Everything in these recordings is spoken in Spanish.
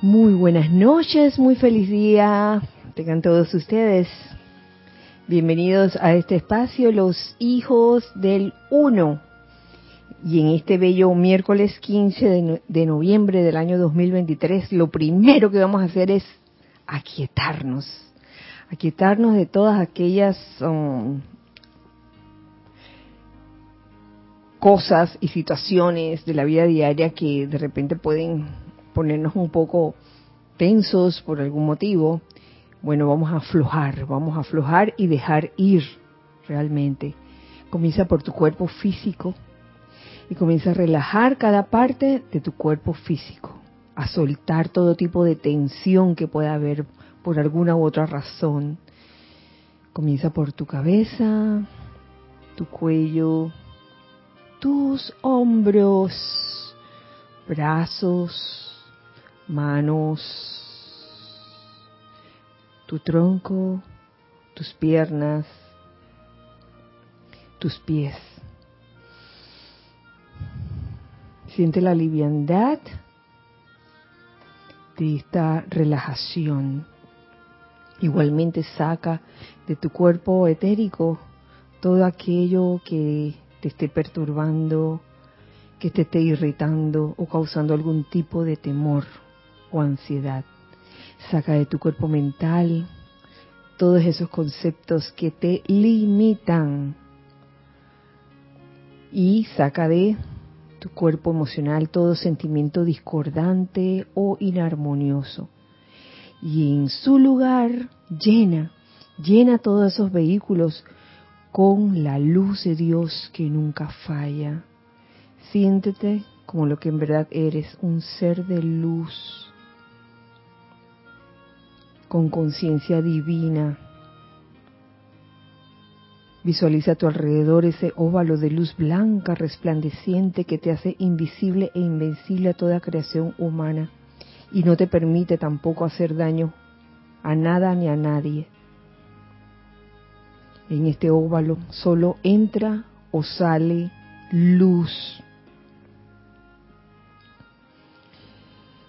Muy buenas noches, muy feliz día. Tengan todos ustedes. Bienvenidos a este espacio, los hijos del uno. Y en este bello miércoles 15 de, noviembre del año 2023, lo primero que vamos a hacer es aquietarnos. Aquietarnos de todas aquellas um, cosas y situaciones de la vida diaria que de repente pueden ponernos un poco tensos por algún motivo, bueno, vamos a aflojar, vamos a aflojar y dejar ir realmente. Comienza por tu cuerpo físico y comienza a relajar cada parte de tu cuerpo físico, a soltar todo tipo de tensión que pueda haber por alguna u otra razón. Comienza por tu cabeza, tu cuello, tus hombros, brazos, manos, tu tronco, tus piernas, tus pies. Siente la liviandad de esta relajación. Igualmente saca de tu cuerpo etérico todo aquello que te esté perturbando, que te esté irritando o causando algún tipo de temor o ansiedad. Saca de tu cuerpo mental todos esos conceptos que te limitan y saca de tu cuerpo emocional todo sentimiento discordante o inarmonioso. Y en su lugar llena, llena todos esos vehículos con la luz de Dios que nunca falla. Siéntete como lo que en verdad eres, un ser de luz, con conciencia divina. Visualiza a tu alrededor ese óvalo de luz blanca resplandeciente que te hace invisible e invencible a toda creación humana y no te permite tampoco hacer daño a nada ni a nadie. En este óvalo solo entra o sale luz.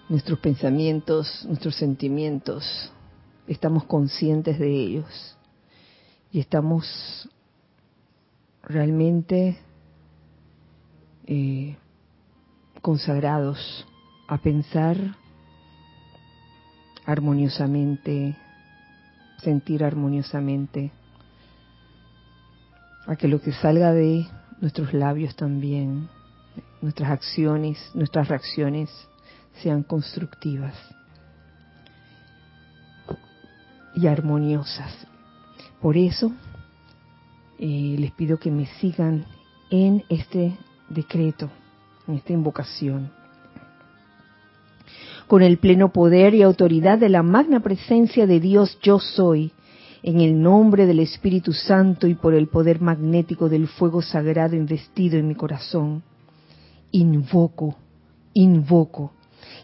Nuestros pensamientos, nuestros sentimientos, estamos conscientes de ellos. Y estamos realmente eh, consagrados a pensar armoniosamente, sentir armoniosamente, a que lo que salga de nuestros labios también, nuestras acciones, nuestras reacciones sean constructivas y armoniosas. Por eso eh, les pido que me sigan en este decreto, en esta invocación. Con el pleno poder y autoridad de la magna presencia de Dios yo soy, en el nombre del Espíritu Santo y por el poder magnético del fuego sagrado investido en mi corazón, invoco, invoco,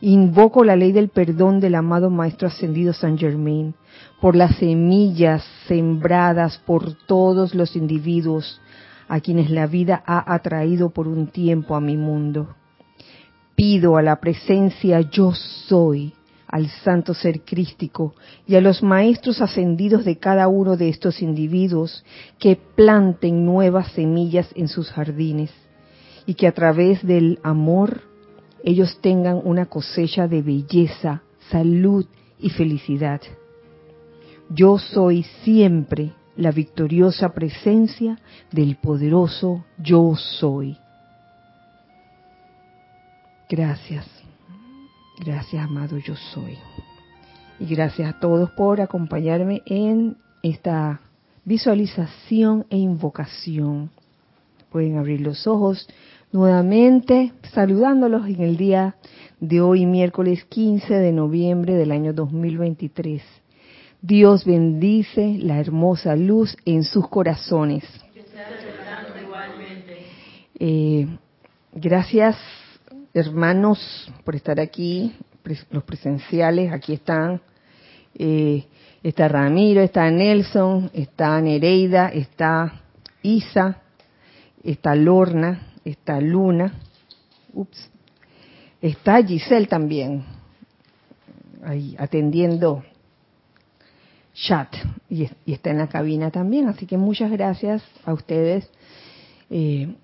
invoco la ley del perdón del amado Maestro Ascendido San Germain por las semillas sembradas por todos los individuos a quienes la vida ha atraído por un tiempo a mi mundo. Pido a la presencia yo soy al santo ser crístico y a los maestros ascendidos de cada uno de estos individuos que planten nuevas semillas en sus jardines y que a través del amor ellos tengan una cosecha de belleza, salud y felicidad. Yo soy siempre la victoriosa presencia del poderoso yo soy. Gracias. Gracias, amado yo soy. Y gracias a todos por acompañarme en esta visualización e invocación. Pueden abrir los ojos nuevamente saludándolos en el día de hoy, miércoles 15 de noviembre del año 2023. Dios bendice la hermosa luz en sus corazones. Eh, gracias hermanos por estar aquí, los presenciales, aquí están. Eh, está Ramiro, está Nelson, está Nereida, está Isa, está Lorna, está Luna, ups, está Giselle también. ahí atendiendo chat y, está en la cabina también. Así que muchas gracias a ustedes eh,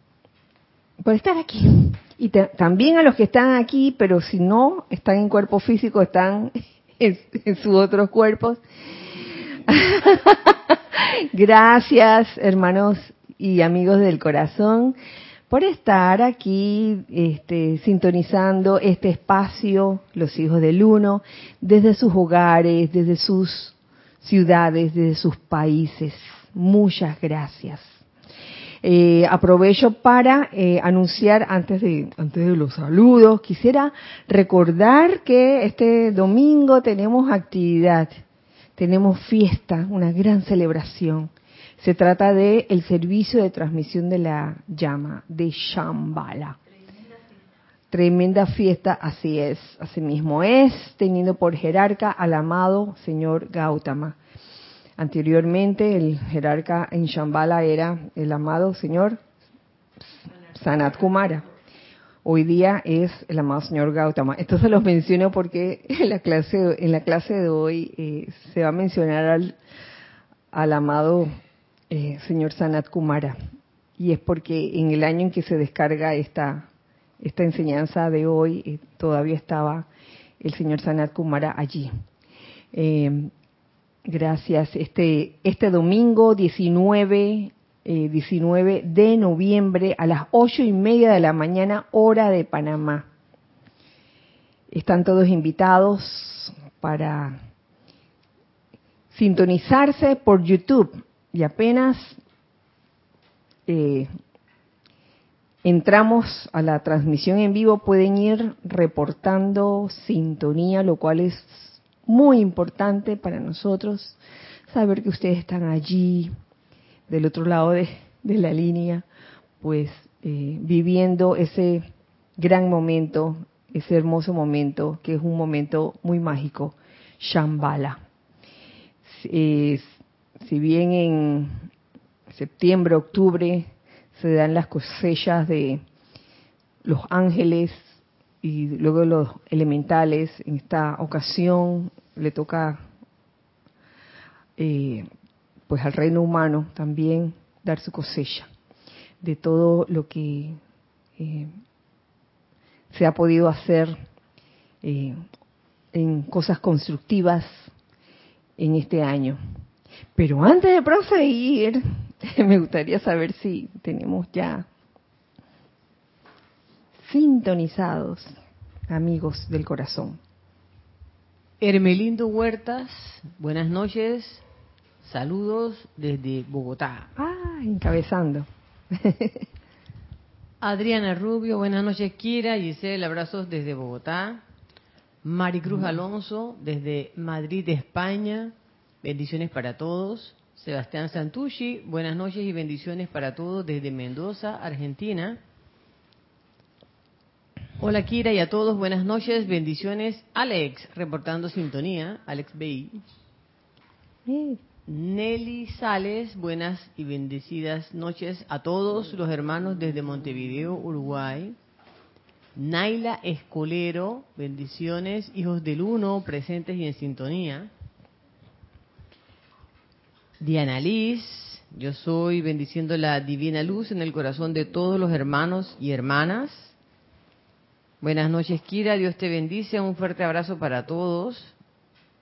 por estar aquí. Y también a los que están aquí, pero si no están en cuerpo físico, están en, en sus otros cuerpos. gracias, hermanos y amigos del corazón por estar aquí este, sintonizando este espacio, los hijos del uno, desde sus hogares, desde sus ciudades, desde sus países. Muchas gracias. Eh, aprovecho para eh, anunciar antes de antes de los saludos, quisiera recordar que este domingo tenemos actividad, tenemos fiesta, una gran celebración. Se trata de el servicio de transmisión de la llama de Shambhala. Tremenda fiesta, así es, así mismo es, teniendo por jerarca al amado señor Gautama. Anteriormente el jerarca en Shambhala era el amado señor Sanat Kumara. Hoy día es el amado señor Gautama. Esto se los menciono porque en la clase, en la clase de hoy eh, se va a mencionar al, al amado eh, señor Sanat Kumara. Y es porque en el año en que se descarga esta, esta enseñanza de hoy, eh, todavía estaba el señor Sanat Kumara allí. Eh, gracias. Este, este domingo 19, 19 de noviembre a las ocho y media de la mañana, hora de Panamá. Están todos invitados para sintonizarse por YouTube y apenas eh, entramos a la transmisión en vivo pueden ir reportando sintonía, lo cual es muy importante para nosotros saber que ustedes están allí del otro lado de, la línea, pues eh, viviendo ese gran momento, ese hermoso momento, que es un momento muy mágico, Shambhala si bien en septiembre, octubre se dan las cosechas de los ángeles y luego los elementales, en esta ocasión le toca eh, pues al reino humano también dar su cosecha de todo lo que eh, se ha podido hacer eh, en cosas constructivas en este año. Pero antes de proseguir, me gustaría saber si tenemos ya sintonizados amigos del corazón. Hermelindo Huertas, buenas noches, saludos desde Bogotá. Ah, encabezando. Adriana Rubio, buenas noches, Kira, Giselle, abrazos desde Bogotá. Maricruz Alonso, desde Madrid, España. Bendiciones para todos. Sebastián Santucci, buenas noches y bendiciones para todos desde Mendoza, Argentina. Hola Kira y a todos, buenas noches, bendiciones. Alex, reportando sintonía, Alex Bay. Nelly Sales, buenas y bendecidas noches a todos los hermanos desde Montevideo, Uruguay. Naila Escolero, bendiciones, hijos del uno, presentes y en sintonía. Diana Liz, yo soy bendiciendo la divina luz en el corazón de todos los hermanos y hermanas. Buenas noches, Kira, Dios te bendice, un fuerte abrazo para todos.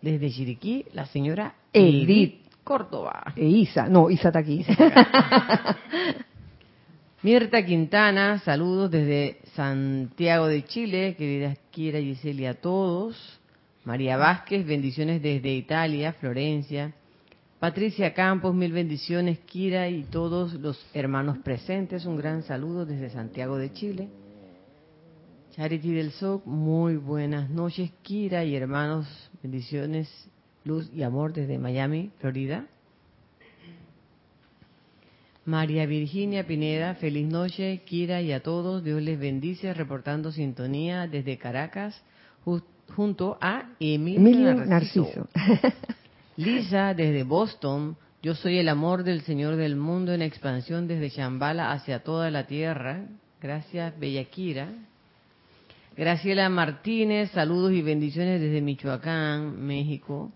Desde Chiriquí, la señora Edith Córdoba. E Isa, no, Isa está aquí. Mirta Quintana, saludos desde Santiago de Chile, querida Kira Giseli a todos. María Vázquez, bendiciones desde Italia, Florencia. Patricia Campos, mil bendiciones, Kira y todos los hermanos presentes. Un gran saludo desde Santiago de Chile. Charity del SOC, muy buenas noches, Kira y hermanos, bendiciones, luz y amor desde Miami, Florida. María Virginia Pineda, feliz noche, Kira y a todos, Dios les bendice, reportando sintonía desde Caracas, junto a Emilio, Narciso. Lisa, desde Boston, yo soy el amor del Señor del mundo en expansión desde Shambhala hacia toda la tierra. Gracias, Bellakira. Graciela Martínez, saludos y bendiciones desde Michoacán, México.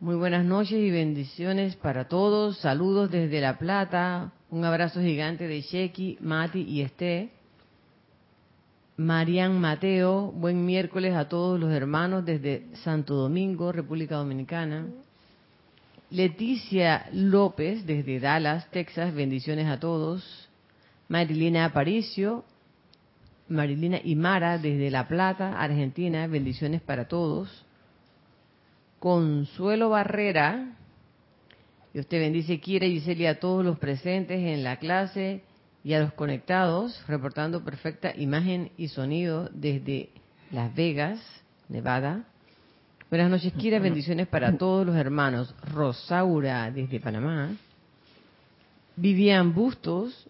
Muy buenas noches y bendiciones para todos. Saludos desde La Plata. Un abrazo gigante de Sheki, Mati y Esté. Marian Mateo, buen miércoles a todos los hermanos desde Santo Domingo, República Dominicana. Leticia López desde Dallas, Texas, bendiciones a todos. Marilina Aparicio, Marilina Imara desde La Plata, Argentina, bendiciones para todos. Consuelo Barrera, Dios te bendice, quiere Gisela a todos los presentes en la clase y a los conectados, reportando perfecta imagen y sonido desde Las Vegas, Nevada. Buenas noches, Kira. Bendiciones para todos los hermanos. Rosaura, desde Panamá. Vivian Bustos,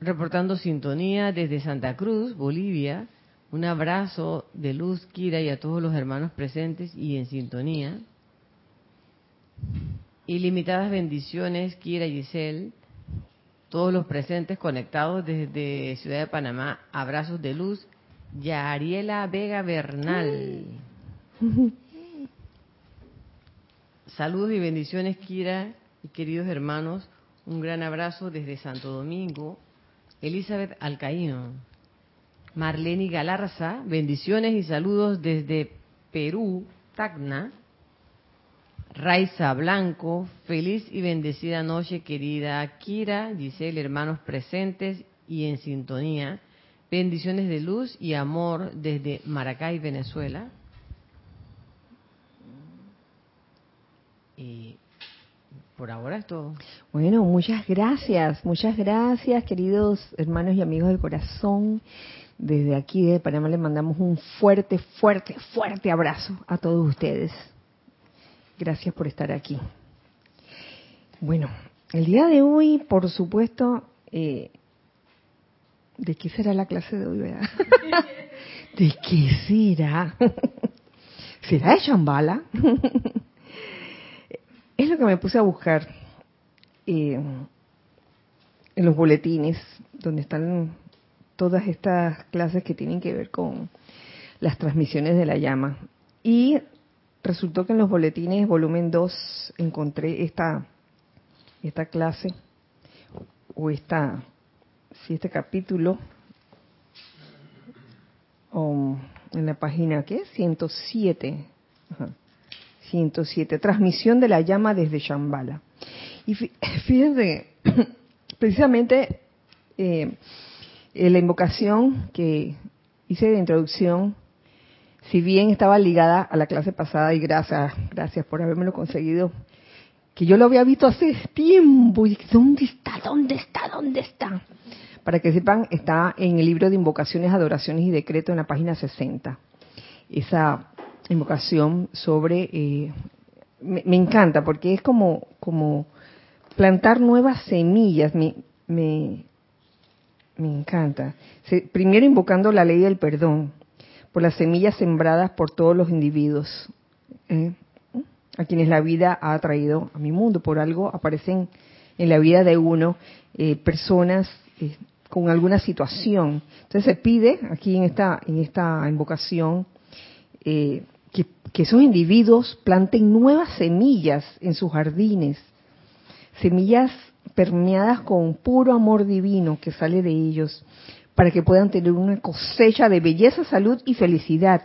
reportando sintonía desde Santa Cruz, Bolivia. Un abrazo de luz, Kira, y a todos los hermanos presentes y en sintonía. Ilimitadas bendiciones, Kira y Giselle todos los presentes conectados desde Ciudad de Panamá. Abrazos de luz. Yariela Vega Bernal. Saludos y bendiciones, Kira y queridos hermanos. Un gran abrazo desde Santo Domingo. Elizabeth Alcaíno. Marlene Galarza, bendiciones y saludos desde Perú, Tacna. Raiza Blanco, feliz y bendecida noche, querida Kira, Giselle, hermanos presentes y en sintonía. Bendiciones de luz y amor desde Maracay, Venezuela. Y por ahora es todo. Bueno, muchas gracias, muchas gracias, queridos hermanos y amigos del corazón. Desde aquí de Panamá les mandamos un fuerte, fuerte, fuerte abrazo a todos ustedes. Gracias por estar aquí. Bueno, el día de hoy, por supuesto, eh, ¿de qué será la clase de hoy, verdad? ¿De qué será? ¿Será de Shambhala? es lo que me puse a buscar eh, en los boletines, donde están todas estas clases que tienen que ver con las transmisiones de la llama. Y resultó que en los boletines volumen 2 encontré esta esta clase o esta si este capítulo o en la página ¿qué? 107 107 transmisión de la llama desde Shambhala y fíjense precisamente eh, la invocación que hice de introducción si bien estaba ligada a la clase pasada y gracias, gracias por habérmelo conseguido, que yo lo había visto hace tiempo y ¿dónde está? ¿Dónde está? ¿Dónde está? Para que sepan, está en el libro de invocaciones, adoraciones y decretos en la página 60. Esa invocación sobre, eh, me, encanta porque es como, como plantar nuevas semillas, me, me, me encanta. primero invocando la ley del perdón, por las semillas sembradas por todos los individuos, ¿eh? a quienes la vida ha traído a mi mundo. Por algo aparecen en la vida de uno eh, personas eh, con alguna situación. Entonces se pide aquí en esta, en esta invocación que, que esos individuos planten nuevas semillas en sus jardines, semillas permeadas con puro amor divino que sale de ellos, para que puedan tener una cosecha de belleza, salud y felicidad.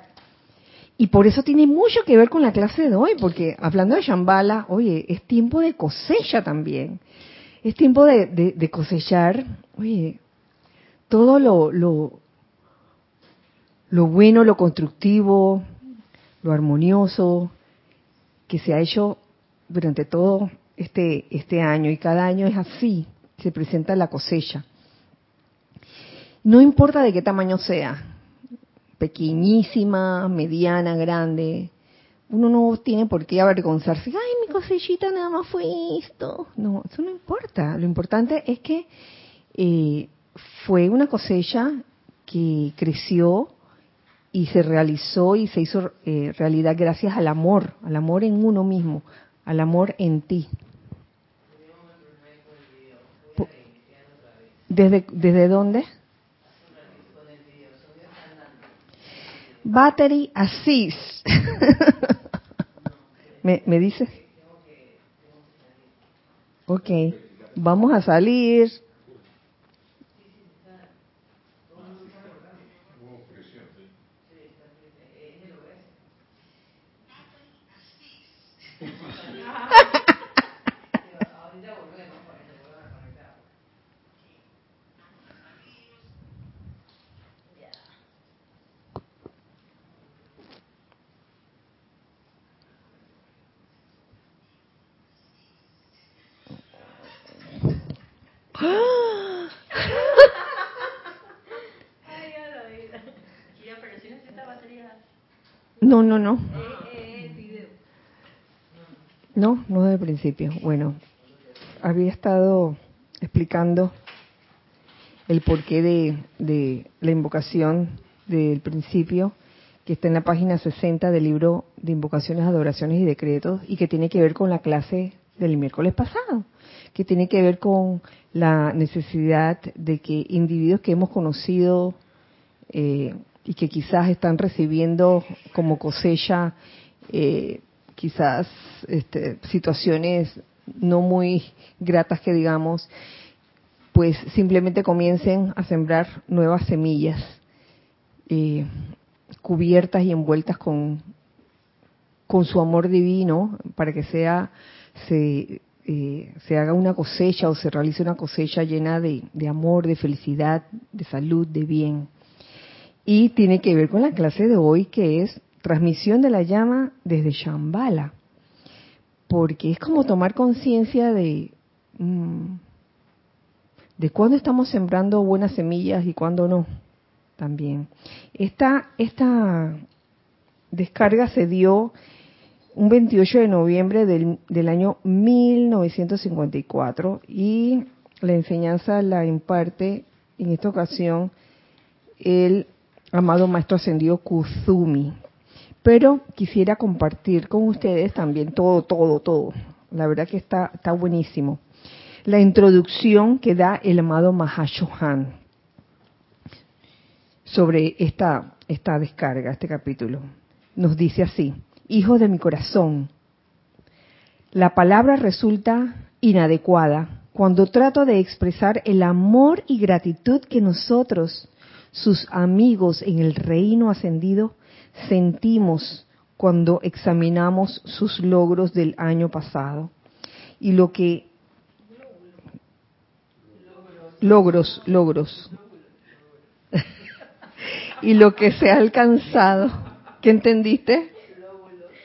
Y por eso tiene mucho que ver con la clase de hoy, porque hablando de Shambhala, oye, es tiempo de cosecha también. Es tiempo de, cosechar, oye, todo lo, lo, bueno, lo constructivo, lo armonioso que se ha hecho durante todo este, este año. Y cada año es así, se presenta la cosecha. No importa de qué tamaño sea, pequeñísima, mediana, grande, uno no tiene por qué avergonzarse. Ay, mi cosechita nada más fue esto. No, eso no importa. Lo importante es que eh, fue una cosecha que creció y se realizó y se hizo eh, realidad gracias al amor, al amor en uno mismo, al amor en ti. ¿Desde, desde dónde? Battery Assist. ¿Me, ¿Me dices? Ok, vamos a salir. No, no, no. No, no del principio. Bueno, había estado explicando el porqué de, de la invocación del principio, que está en la página 60 del libro de invocaciones, adoraciones y decretos, y que tiene que ver con la clase del miércoles pasado, que tiene que ver con la necesidad de que individuos que hemos conocido eh, y que quizás están recibiendo como cosecha eh, quizás este, situaciones no muy gratas que digamos, pues simplemente comiencen a sembrar nuevas semillas eh, cubiertas y envueltas con, con su amor divino para que sea se, eh, se haga una cosecha o se realice una cosecha llena de, de amor, de felicidad, de salud, de bien. Y tiene que ver con la clase de hoy que es transmisión de la llama desde Shambhala. Porque es como tomar conciencia de, mm, de cuándo estamos sembrando buenas semillas y cuándo no. También. Esta, esta descarga se dio un 28 de noviembre del, del año 1954 y la enseñanza la imparte en esta ocasión el amado Maestro Ascendido Kuzumi. Pero quisiera compartir con ustedes también todo, todo, todo. La verdad que está, está buenísimo. La introducción que da el amado Mahashohan sobre esta, esta descarga, este capítulo. Nos dice así, hijos de mi corazón, la palabra resulta inadecuada cuando trato de expresar el amor y gratitud que nosotros, sus amigos en el reino ascendido, sentimos cuando examinamos sus logros del año pasado. Y lo que logros logros. Y lo que se ha alcanzado. ¿qué entendiste?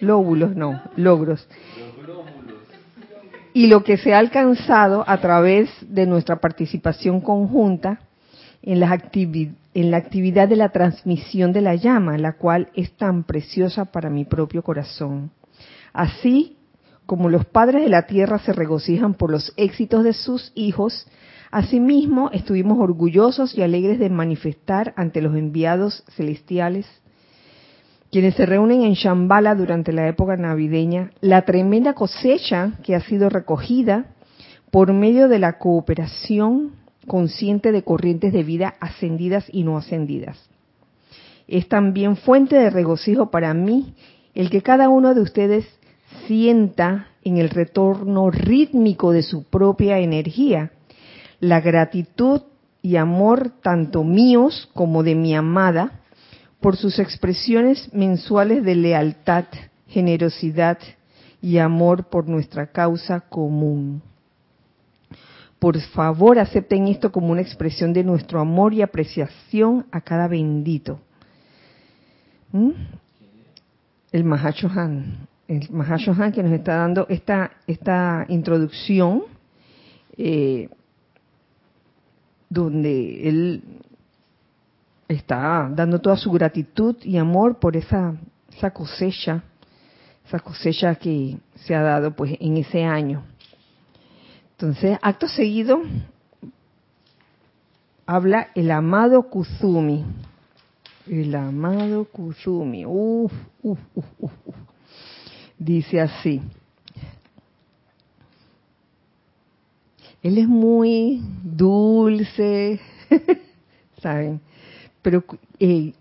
lóbulos no logros. Y lo que se ha alcanzado a través de nuestra participación conjunta en, la actividad de la transmisión de la llama, la cual es tan preciosa para mi propio corazón. Así como los padres de la tierra se regocijan por los éxitos de sus hijos, asimismo estuvimos orgullosos y alegres de manifestar ante los enviados celestiales, quienes se reúnen en Shambhala durante la época navideña, la tremenda cosecha que ha sido recogida por medio de la cooperación consciente de corrientes de vida ascendidas y no ascendidas. Es también fuente de regocijo para mí el que cada uno de ustedes sienta en el retorno rítmico de su propia energía la gratitud y amor tanto míos como de mi amada por sus expresiones mensuales de lealtad, generosidad y amor por nuestra causa común. Por favor, acepten esto como una expresión de nuestro amor y apreciación a cada bendito. ¿Mm? El Mahashohan, el Mahashohan que nos está dando esta, esta introducción, eh, donde él está dando toda su gratitud y amor por esa, esa cosecha, esa cosecha que se ha dado pues en ese año. Entonces, acto seguido, habla el amado Kuzumi. El amado Kuzumi. Uf, uf, uf, uf, Dice así. Él es muy dulce, ¿saben? Pero eh,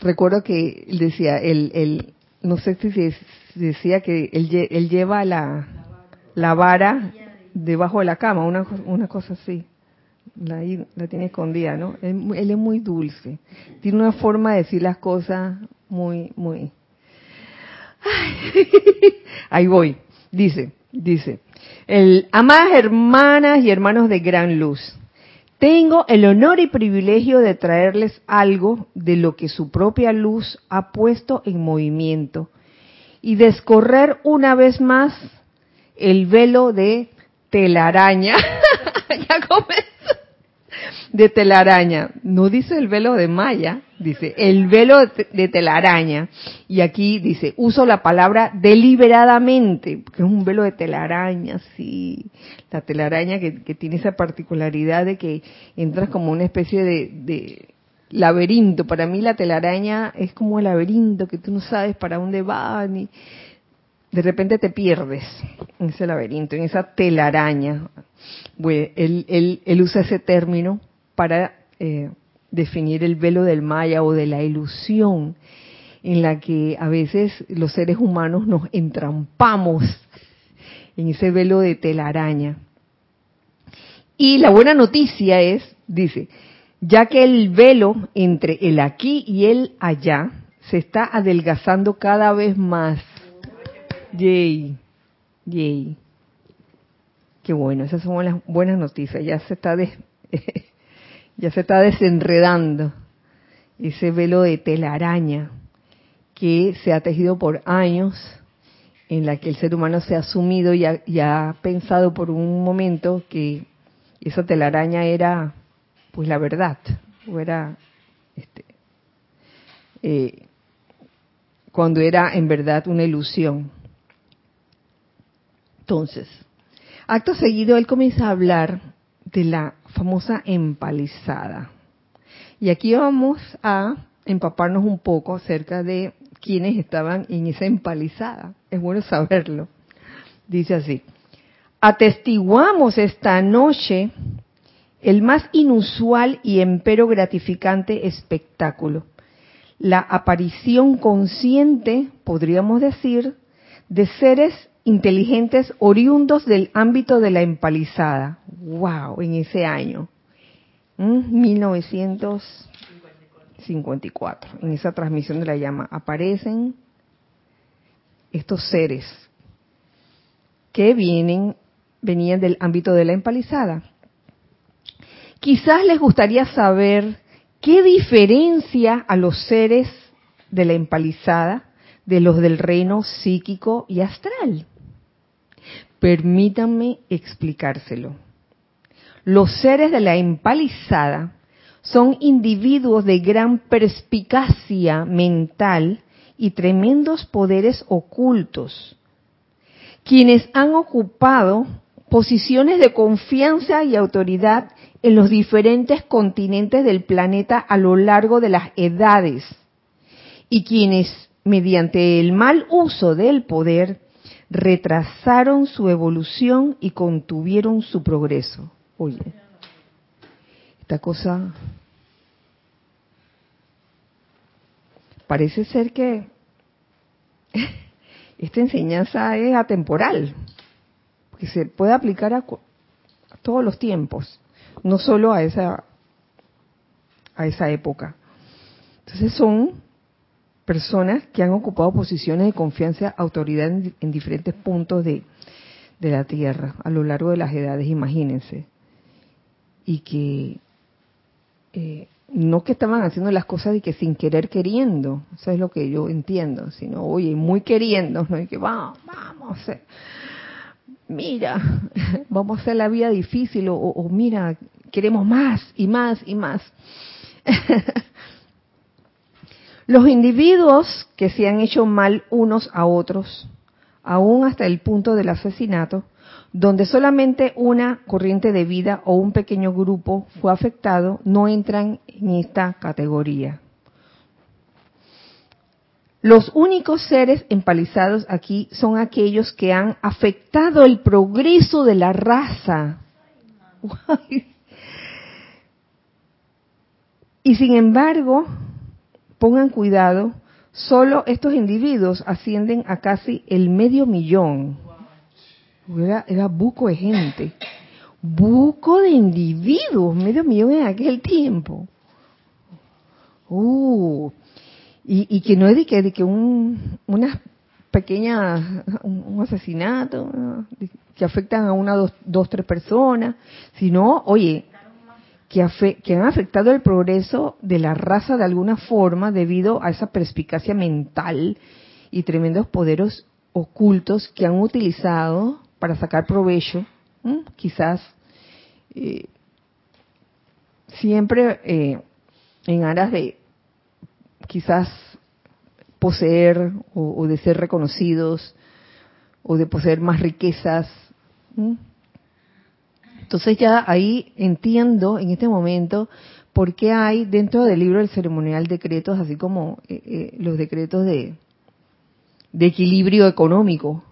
recuerdo que decía, el, el, no sé si decía que él, él lleva la, la vara debajo de la cama, una, una cosa así. La, la tiene escondida, ¿no? Él, es muy dulce. Tiene una forma de decir las cosas muy, muy... Ahí voy. Dice, dice, el, amadas hermanas y hermanos de gran luz, tengo el honor y privilegio de traerles algo de lo que su propia luz ha puesto en movimiento y descorrer una vez más el velo de telaraña. ya comenzó. De telaraña. No dice el velo de Maya, dice el velo de telaraña. Y aquí dice, uso la palabra deliberadamente, porque es un velo de telaraña, sí. La telaraña que, tiene esa particularidad de que entras como una especie de, de laberinto. Para mí la telaraña es como el laberinto que tú no sabes para dónde va ni de repente te pierdes en ese laberinto, en esa telaraña. él, usa ese término para eh, definir el velo del maya o de la ilusión en la que a veces los seres humanos nos entrampamos en ese velo de telaraña. Y la buena noticia es, dice, ya que el velo entre el aquí y el allá se está adelgazando cada vez más Yay, yay. Qué bueno, esas son las buenas noticias. Ya se está ya se está desenredando ese velo de telaraña que se ha tejido por años, en la que el ser humano se ha sumido y ha, pensado por un momento que esa telaraña era, pues, la verdad, o era, este, eh, cuando era en verdad una ilusión. Entonces, acto seguido él comienza a hablar de la famosa empalizada. Y aquí vamos a empaparnos un poco acerca de quienes estaban en esa empalizada. Es bueno saberlo. Dice así, atestiguamos esta noche el más inusual y empero gratificante espectáculo, la aparición consciente, podríamos decir, de seres inteligentes oriundos del ámbito de la empalizada. ¡Wow! En ese año. 1954. En esa transmisión de la llama aparecen estos seres que vienen, venían del ámbito de la empalizada. Quizás les gustaría saber qué diferencia a los seres de la empalizada de los del reino psíquico y astral. Permítanme explicárselo. Los seres de la empalizada son individuos de gran perspicacia mental y tremendos poderes ocultos, quienes han ocupado posiciones de confianza y autoridad en los diferentes continentes del planeta a lo largo de las edades, y quienes, mediante el mal uso del poder, retrasaron su evolución y contuvieron su progreso. Oye, esta cosa parece ser que esta enseñanza es atemporal, que se puede aplicar a, a todos los tiempos, no solo a esa a esa época. Entonces son personas que han ocupado posiciones de confianza, autoridad en, diferentes puntos de, la Tierra a lo largo de las edades, imagínense. Y que eh, no que estaban haciendo las cosas y que sin querer queriendo, eso es lo que yo entiendo, sino, oye, muy queriendo, ¿no? Y que vamos, vamos mira, vamos a hacer la vida difícil o mira, queremos más y más y más. Los individuos que se han hecho mal unos a otros, aún hasta el punto del asesinato, donde solamente una corriente de vida o un pequeño grupo fue afectado, no entran en esta categoría. Los únicos seres empalizados aquí son aquellos que han afectado el progreso de la raza. Y sin embargo, pongan cuidado, solo estos individuos ascienden a casi el medio millón. Era, era buco de gente, buco de individuos, medio millón en aquel tiempo. Uh, y, que no es de que, de que un, unas pequeñas, un, asesinato que afectan a una, dos, dos, tres personas, sino, oye, que, han afectado el progreso de la raza de alguna forma debido a esa perspicacia mental y tremendos poderes ocultos que han utilizado para sacar provecho, quizás eh, siempre eh, en aras de quizás poseer o, de ser reconocidos o de poseer más riquezas. Entonces ya ahí entiendo en este momento por qué hay dentro del libro del ceremonial decretos, así como eh, eh, los decretos de, equilibrio económico,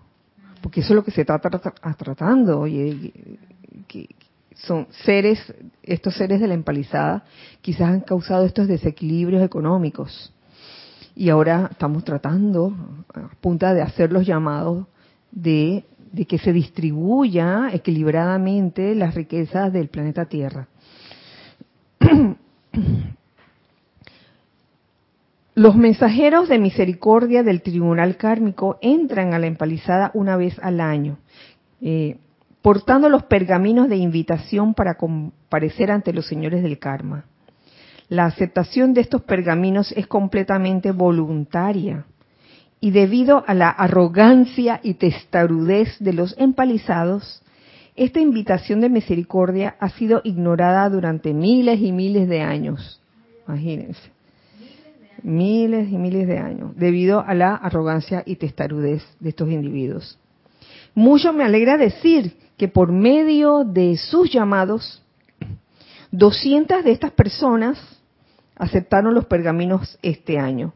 porque eso es lo que se está tratando, oye, que son seres, estos seres de la empalizada, quizás han causado estos desequilibrios económicos. Y ahora estamos tratando, a punta de hacer los llamados de de que se distribuya equilibradamente las riquezas del planeta Tierra. Los mensajeros de misericordia del tribunal kármico entran a la empalizada una vez al año, eh, portando los pergaminos de invitación para comparecer ante los señores del karma. La aceptación de estos pergaminos es completamente voluntaria y debido a la arrogancia y testarudez de los empalizados, esta invitación de misericordia ha sido ignorada durante miles y miles de años. Imagínense. Miles y miles de años, debido a la arrogancia y testarudez de estos individuos. Mucho me alegra decir que por medio de sus llamados, 200 de estas personas aceptaron los pergaminos este año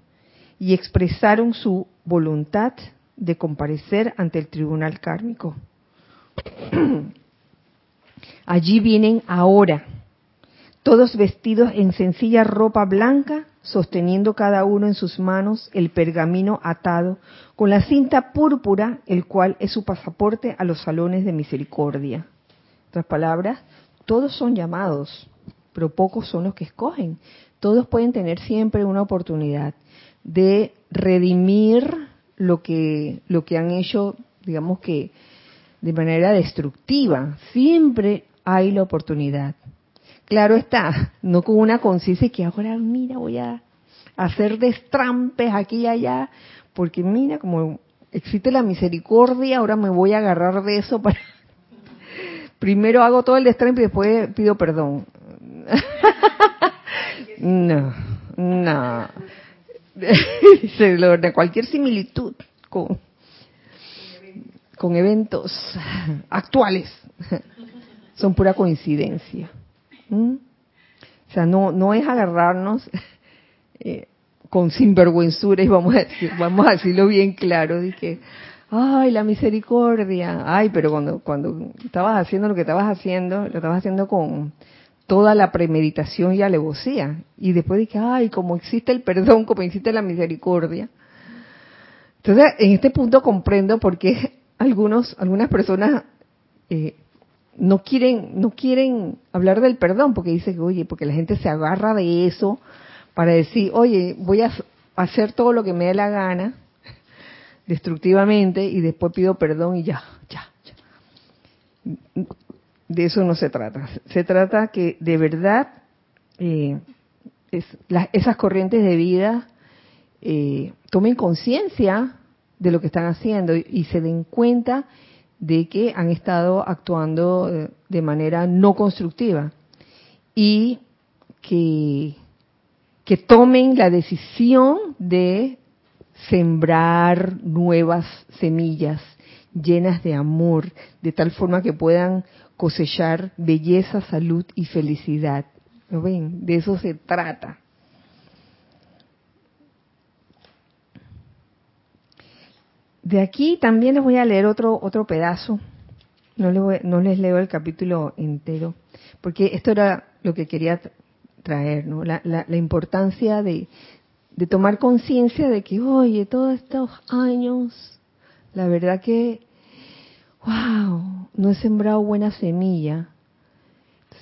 y expresaron su voluntad de comparecer ante el tribunal kármico. Allí vienen ahora, todos vestidos en sencilla ropa blanca, sosteniendo cada uno en sus manos el pergamino atado con la cinta púrpura, el cual es su pasaporte a los salones de misericordia. En otras palabras, todos son llamados, pero pocos son los que escogen. Todos pueden tener siempre una oportunidad de redimir lo que, lo que han hecho, digamos que de manera destructiva. Siempre hay la oportunidad. Claro está, no con una conciencia que ahora, mira, voy a hacer destrampes aquí y allá, porque mira, como existe la misericordia, ahora me voy a agarrar de eso para... Primero hago todo el destrampe y después pido perdón. no, no. logra cualquier similitud con, con eventos actuales son pura coincidencia. ¿Mm? O sea, no, no es agarrarnos eh, con sinvergüenzura y vamos a, decir, vamos a decirlo bien claro, de que, ay, la misericordia, ay, pero cuando, cuando estabas haciendo lo que estabas haciendo, lo estabas haciendo con, toda la premeditación y alevosía. Y después dije, ay, como existe el perdón, como existe la misericordia. Entonces, en este punto comprendo por qué algunos, algunas personas eh, no quieren, no quieren hablar del perdón, porque dicen, oye, porque la gente se agarra de eso para decir, oye, voy a hacer todo lo que me dé la gana, destructivamente, y después pido perdón y ya, ya, ya de eso no se trata. Se trata que de verdad eh, esas corrientes de vida eh, tomen conciencia de lo que están haciendo y, se den cuenta de que han estado actuando eh, de manera no constructiva y que, que tomen la decisión de sembrar nuevas semillas llenas de amor, de tal forma que puedan cosechar belleza, salud y felicidad. ¿Lo ven? De eso se trata. De aquí también les voy a leer otro otro pedazo. No les, leo el capítulo entero, porque esto era lo que quería traer, ¿no? La, la, la importancia de, de tomar conciencia de que, oye, todos estos años, la verdad que, wow, no he sembrado buena semilla.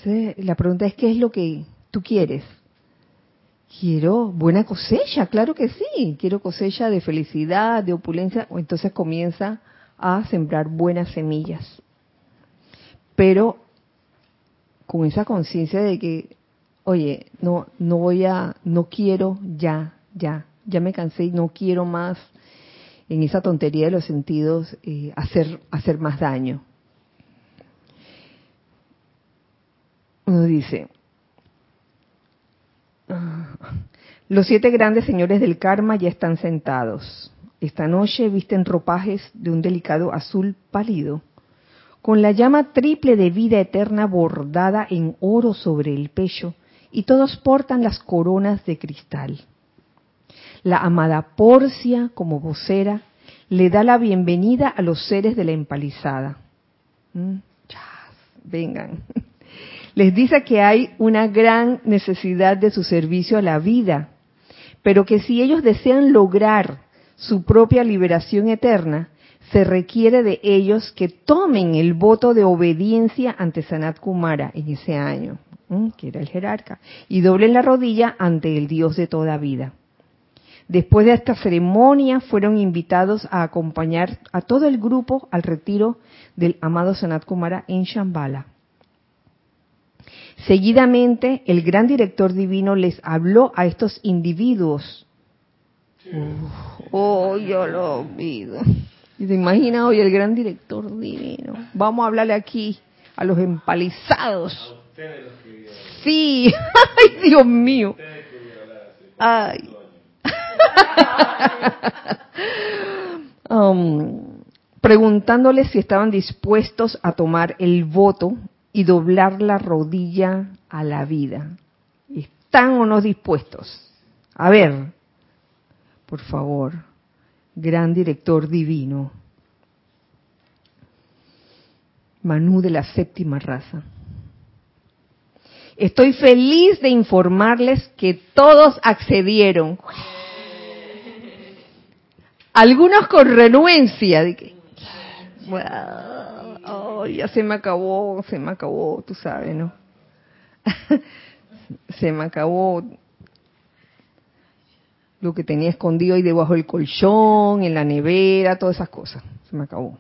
La pregunta es, ¿qué es lo que tú quieres? Quiero buena cosecha, claro que sí, quiero cosecha de felicidad, de opulencia, entonces comienza a sembrar buenas semillas. Pero con esa conciencia de que, oye, no, no voy a, no quiero ya, ya, ya me cansé y no quiero más en esa tontería de los sentidos eh, hacer, hacer más daño. Uno dice, ah, los siete grandes señores del karma ya están sentados. Esta noche visten ropajes de un delicado azul pálido, con la llama triple de vida eterna bordada en oro sobre el pecho, y todos portan las coronas de cristal. La amada Porcia, como vocera, le da la bienvenida a los seres de la empalizada. Mm, vengan. Les dice que hay una gran necesidad de su servicio a la vida, pero que si ellos desean lograr su propia liberación eterna, se requiere de ellos que tomen el voto de obediencia ante Sanat Kumara en ese año, que era el jerarca, y doblen la rodilla ante el Dios de toda vida. Después de esta ceremonia fueron invitados a acompañar a todo el grupo al retiro del amado Sanat Kumara en Shambhala. Seguidamente, el gran director divino les habló a estos individuos. oh, yo lo olvido. Y se imagina hoy el gran director divino. Vamos a hablarle aquí a los empalizados. Sí, ay Dios mío. Ay. Um, preguntándoles si estaban dispuestos a tomar el voto y doblar la rodilla a la vida. ¿Están o no dispuestos? A ver, por favor, gran director divino, Manú de la séptima raza. Estoy feliz de informarles que todos accedieron. Algunos con renuencia. De que, oh, ya se me acabó, se me acabó, tú sabes, ¿no? se me acabó lo que tenía escondido ahí debajo del colchón, en la nevera, todas esas cosas. Se me acabó.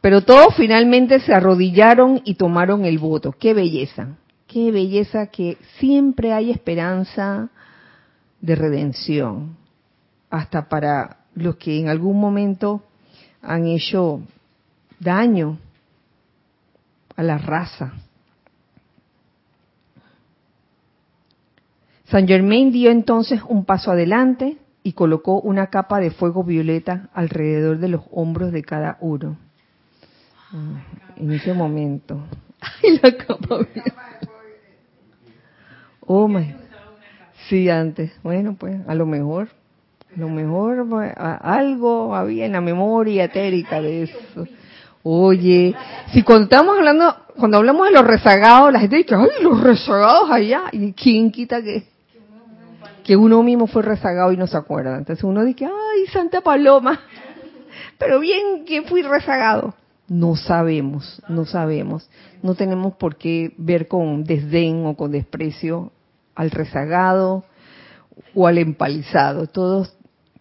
Pero todos finalmente se arrodillaron y tomaron el voto. ¡Qué belleza! ¡Qué belleza que siempre hay esperanza de redención! Hasta para los que en algún momento han hecho daño a la raza. San Germain dio entonces un paso adelante y colocó una capa de fuego violeta alrededor de los hombros de cada uno. Ah, en ese momento. Ay, la capa Oh, my. Sí, antes. Bueno, pues a lo mejor, lo mejor pues, algo había en la memoria etérica de eso. Oye, si cuando estamos hablando, cuando hablamos de los rezagados, la gente dice, ay, los rezagados allá. ¿Y quién quita que, que uno mismo fue rezagado y no se acuerda? Entonces uno dice, ay, Santa Paloma, pero bien que fui rezagado. No sabemos, no sabemos. No tenemos por qué ver con desdén o con desprecio al rezagado o al empalizado. Todos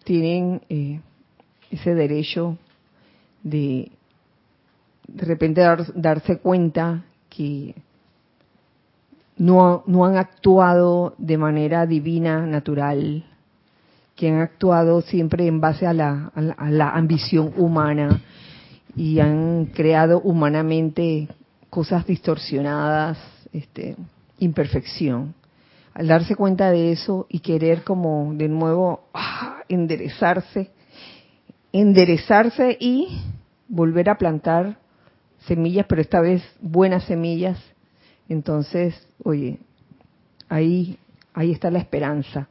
tienen eh, ese derecho de de repente darse cuenta que no, no han actuado de manera divina, natural, que han actuado siempre en base a la, a la, ambición humana y han creado humanamente cosas distorsionadas, este, imperfección. Al darse cuenta de eso y querer como de nuevo ah, enderezarse, enderezarse y volver a plantar semillas, pero esta vez buenas semillas. Entonces, oye, ahí, ahí está la esperanza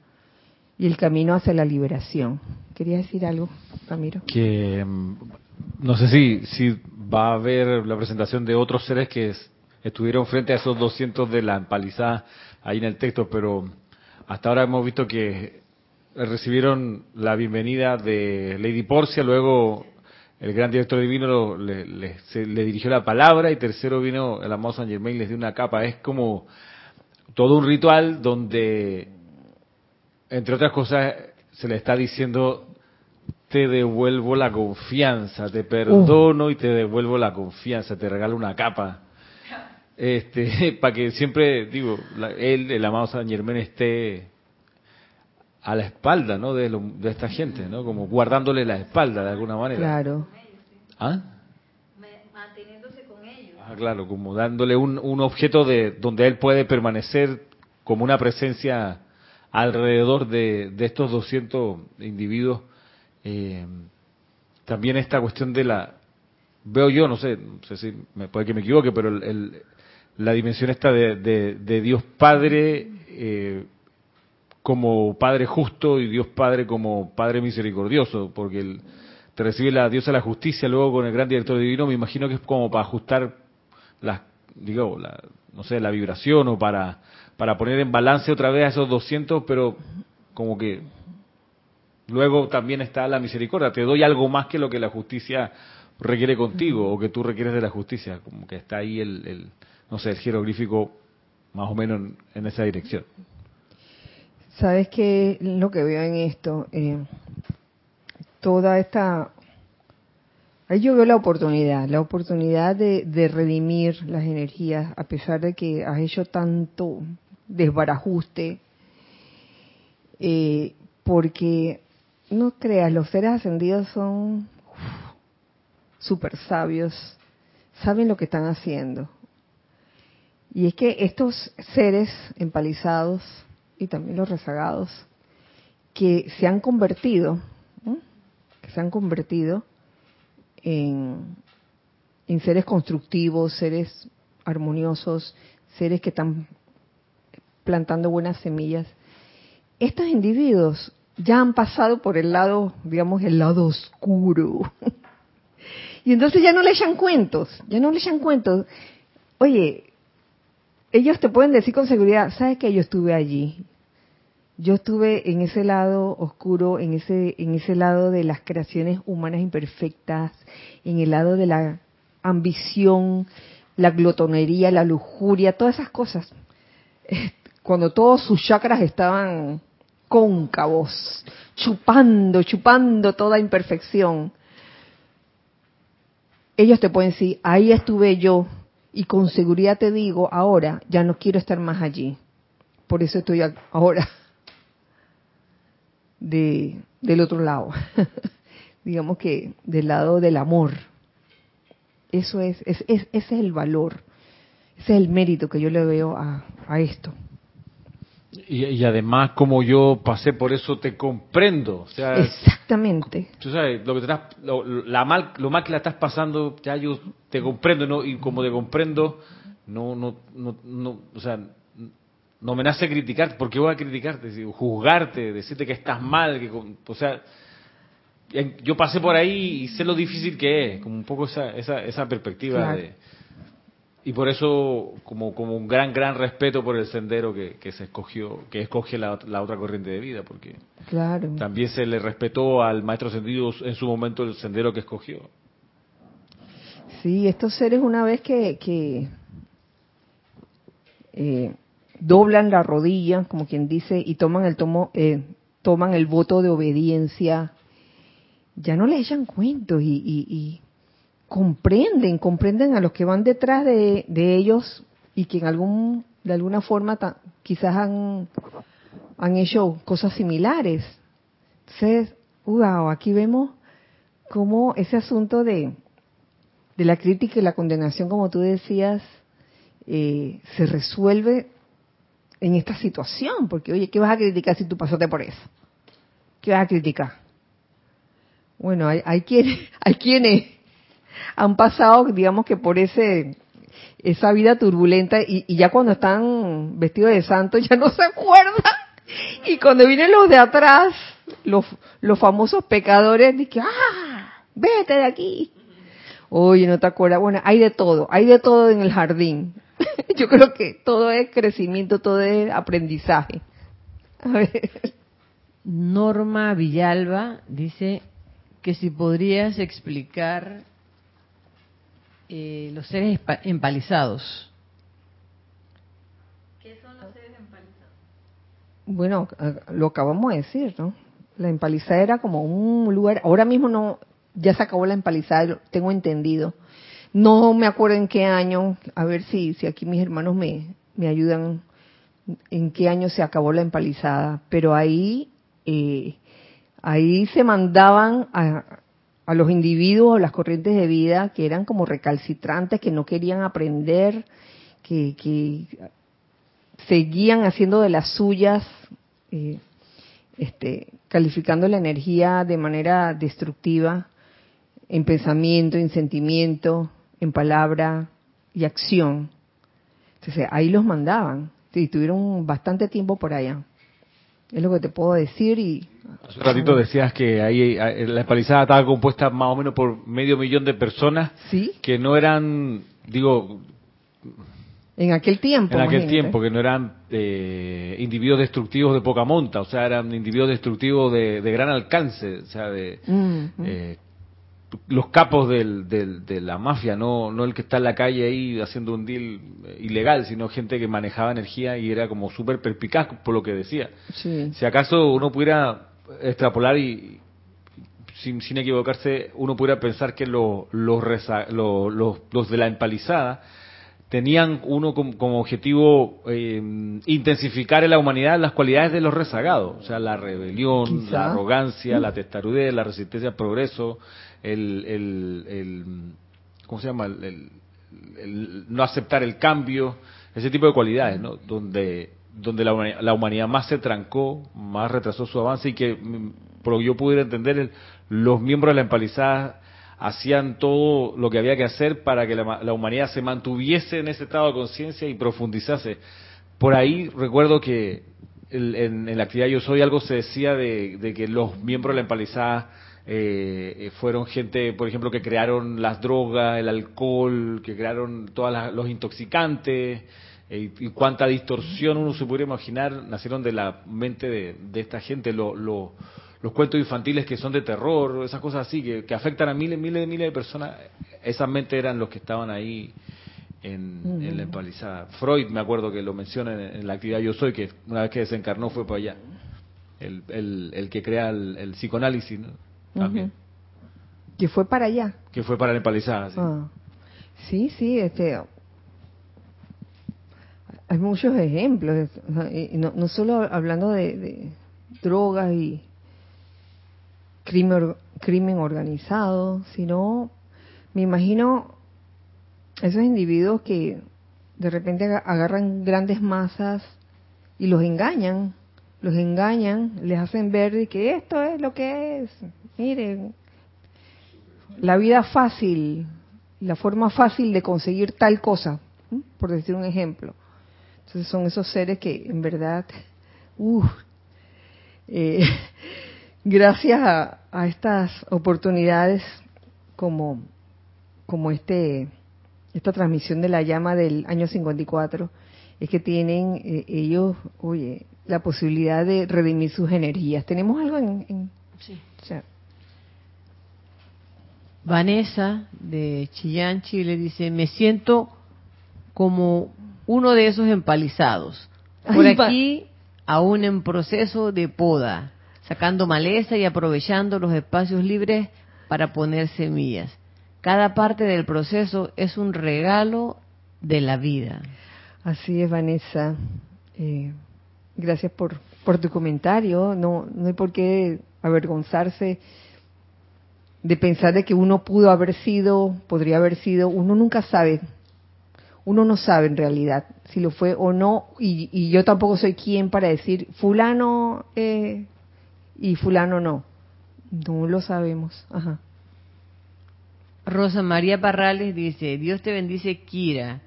y el camino hacia la liberación. ¿Quería decir algo, Ramiro? Que mm, no sé si, si va a haber la presentación de otros seres que estuvieron frente a esos 200 de la empalizada ahí en el texto, pero hasta ahora hemos visto que recibieron la bienvenida de Lady Porcia, luego el gran director divino le, le, dirigió la palabra y tercero vino el amado San Germain y les dio una capa. Es como todo un ritual donde, entre otras cosas, se le está diciendo te devuelvo la confianza, te perdono y te devuelvo la confianza, te regalo una capa. Este, para que siempre, digo, él, el amado San Germán, esté a la espalda, ¿no? De, de esta gente, ¿no? Como guardándole la espalda de alguna manera. Claro. ¿Ah? Manteniéndose con ellos. Ah, claro, como dándole un, un objeto de donde él puede permanecer como una presencia alrededor de, de estos 200 individuos eh, también esta cuestión de la, veo yo, no sé, no sé si me, puede que me equivoque, pero el, la dimensión esta de, de, Dios Padre eh, como Padre justo y Dios Padre como Padre misericordioso, porque el, te recibe la diosa la justicia luego con el gran director divino, me imagino que es como para ajustar las, digo, la, no sé, la vibración o para, para poner en balance otra vez a esos 200, pero como que Luego también está la misericordia. Te doy algo más que lo que la justicia requiere contigo o que tú requieres de la justicia. Como que está ahí el, no sé, el jeroglífico más o menos en, esa dirección. ¿Sabes qué? Lo que veo en esto, eh, toda esta... Ahí yo veo la oportunidad, la oportunidad de, de redimir las energías, a pesar de que has hecho tanto desbarajuste, eh, porque no creas, los seres ascendidos son súper sabios, saben lo que están haciendo. Y es que estos seres empalizados y también los rezagados que se han convertido, que se han convertido en, en seres constructivos, seres armoniosos, seres que están plantando buenas semillas, estos individuos ya han pasado por el lado, digamos, el lado oscuro. y entonces ya no le echan cuentos, ya no le echan cuentos. Oye, ellos te pueden decir con seguridad, ¿sabes que yo estuve allí? Yo estuve en ese lado oscuro, en ese, en ese lado de las creaciones humanas imperfectas, en el lado de la ambición, la glotonería, la lujuria, todas esas cosas. Cuando todos sus chakras estaban cóncavos, chupando, chupando toda imperfección. Ellos te pueden decir, ahí estuve yo y con seguridad te digo, ahora ya no quiero estar más allí. Por eso estoy ahora de, del otro lado, digamos que del lado del amor. Eso es, es, ese es el valor, ese es el mérito que yo le veo a, a esto. Y, además, como yo pasé por eso, te comprendo. O sea, Exactamente. Tú sabes, lo, que lo, la mal, lo mal que la estás pasando, ya yo te comprendo, ¿no? Y como te comprendo, no, no, no, no o sea, no me nace criticar, porque voy a criticarte, juzgarte, decirte que estás mal, que, o sea, yo pasé por ahí y sé lo difícil que es, como un poco esa, esa, esa perspectiva de y por eso como, como un gran gran respeto por el sendero que, se escogió que escoge la, otra corriente de vida porque claro. también se le respetó al maestro ascendido en su momento el sendero que escogió sí estos seres una vez que, que eh, doblan la rodilla como quien dice y toman el tomo eh, toman el voto de obediencia ya no le echan cuentos y comprenden, comprenden a los que van detrás de, ellos y que en algún, de alguna forma quizás han, hecho cosas similares. Entonces, wow, aquí vemos cómo ese asunto de, de la crítica y la condenación, como tú decías, eh, se resuelve en esta situación, porque oye, ¿qué vas a criticar si tú pasaste por eso? ¿Qué vas a criticar? Bueno, hay, hay quienes, hay quienes han pasado, digamos que por ese esa vida turbulenta y, ya cuando están vestidos de santo ya no se acuerdan. Y cuando vienen los de atrás, los, los famosos pecadores, dicen, ah, vete de aquí. Oye, no te acuerdas. Bueno, hay de todo, hay de todo en el jardín. Yo creo que todo es crecimiento, todo es aprendizaje. A ver. Norma Villalba dice que si podrías explicar eh, los seres empalizados. ¿Qué son los seres empalizados? Bueno, lo acabamos de decir, ¿no? La empalizada era como un lugar, ahora mismo no, ya se acabó la empalizada, tengo entendido. No me acuerdo en qué año, a ver si, si aquí mis hermanos me, me ayudan en qué año se acabó la empalizada, pero ahí, eh, ahí se mandaban a, a los individuos, las corrientes de vida que eran como recalcitrantes, que no querían aprender, que, que seguían haciendo de las suyas, eh, este, calificando la energía de manera destructiva en pensamiento, en sentimiento, en palabra y acción. Entonces ahí los mandaban y tuvieron bastante tiempo por allá. Es lo que te puedo decir y... Hace un ratito decías que ahí la empalizada estaba compuesta más o menos por medio millón de personas ¿Sí? que no eran, digo, en aquel tiempo. En aquel tiempo, que no eran eh, individuos destructivos de poca monta, o sea, eran individuos destructivos de, gran alcance, o sea, de eh, los capos del, de la mafia, no, no el que está en la calle ahí haciendo un deal ilegal, sino gente que manejaba energía y era como súper perpicaz por lo que decía. Si acaso uno pudiera extrapolar y, sin, sin equivocarse, uno pudiera pensar que los, los, los, los de la empalizada tenían uno como, objetivo eh, intensificar en la humanidad las cualidades de los rezagados, o sea, la rebelión, la arrogancia, la testarudez, la resistencia al progreso, el, el, ¿cómo se llama? El, no aceptar el cambio, ese tipo de cualidades, ¿no? Donde, donde la, la humanidad más se trancó, más retrasó su avance y que, por lo que yo pudiera entender, los miembros de la empalizada hacían todo lo que había que hacer para que la, humanidad se mantuviese en ese estado de conciencia y profundizase. Por ahí recuerdo que en, la actividad Yo Soy algo se decía de, que los miembros de la empalizada eh, fueron gente, por ejemplo, que crearon las drogas, el alcohol, que crearon todos los intoxicantes, eh, y cuánta distorsión uno se puede imaginar nacieron de la mente de, esta gente. Lo, lo, los cuentos infantiles que son de terror, esas cosas así, que, afectan a miles, miles, miles de personas, esas mentes eran los que estaban ahí en, la empalizada. Freud, me acuerdo que lo menciona en, la actividad Yo Soy, que una vez que desencarnó fue para allá. El, el, que crea el, psicoanálisis, También. Que fue para allá. Que fue para la empalizada, sí. Ah. Sí, sí, este, hay muchos ejemplos, no, no solo hablando de drogas y, crimen, crimen organizado, sino me imagino esos individuos que de repente agarran grandes masas y los engañan, los engañan, les hacen ver que esto es lo que es, miren, la vida fácil, la forma fácil de conseguir tal cosa, por decir un ejemplo. Entonces son esos seres que en verdad, uh, eh, gracias a, estas oportunidades como, como este, esta transmisión de la llama del año 54, es que tienen eh, ellos, oye, la posibilidad de redimir sus energías. ¿Tenemos algo en...? sí. Vanessa de Chillán, Chile, dice, me siento como uno de esos empalizados. Por aquí, aún en proceso de poda sacando maleza y aprovechando los espacios libres para poner semillas. Cada parte del proceso es un regalo de la vida. Así es, Vanessa. Eh, gracias por, por tu comentario. No, no hay por qué avergonzarse de pensar de que uno pudo haber sido, podría haber sido, uno nunca sabe, uno no sabe en realidad si lo fue o no, y, yo tampoco soy quien para decir, fulano eh, y fulano no. No lo sabemos. Ajá. Rosa María Parrales dice, Dios te bendice, Kira.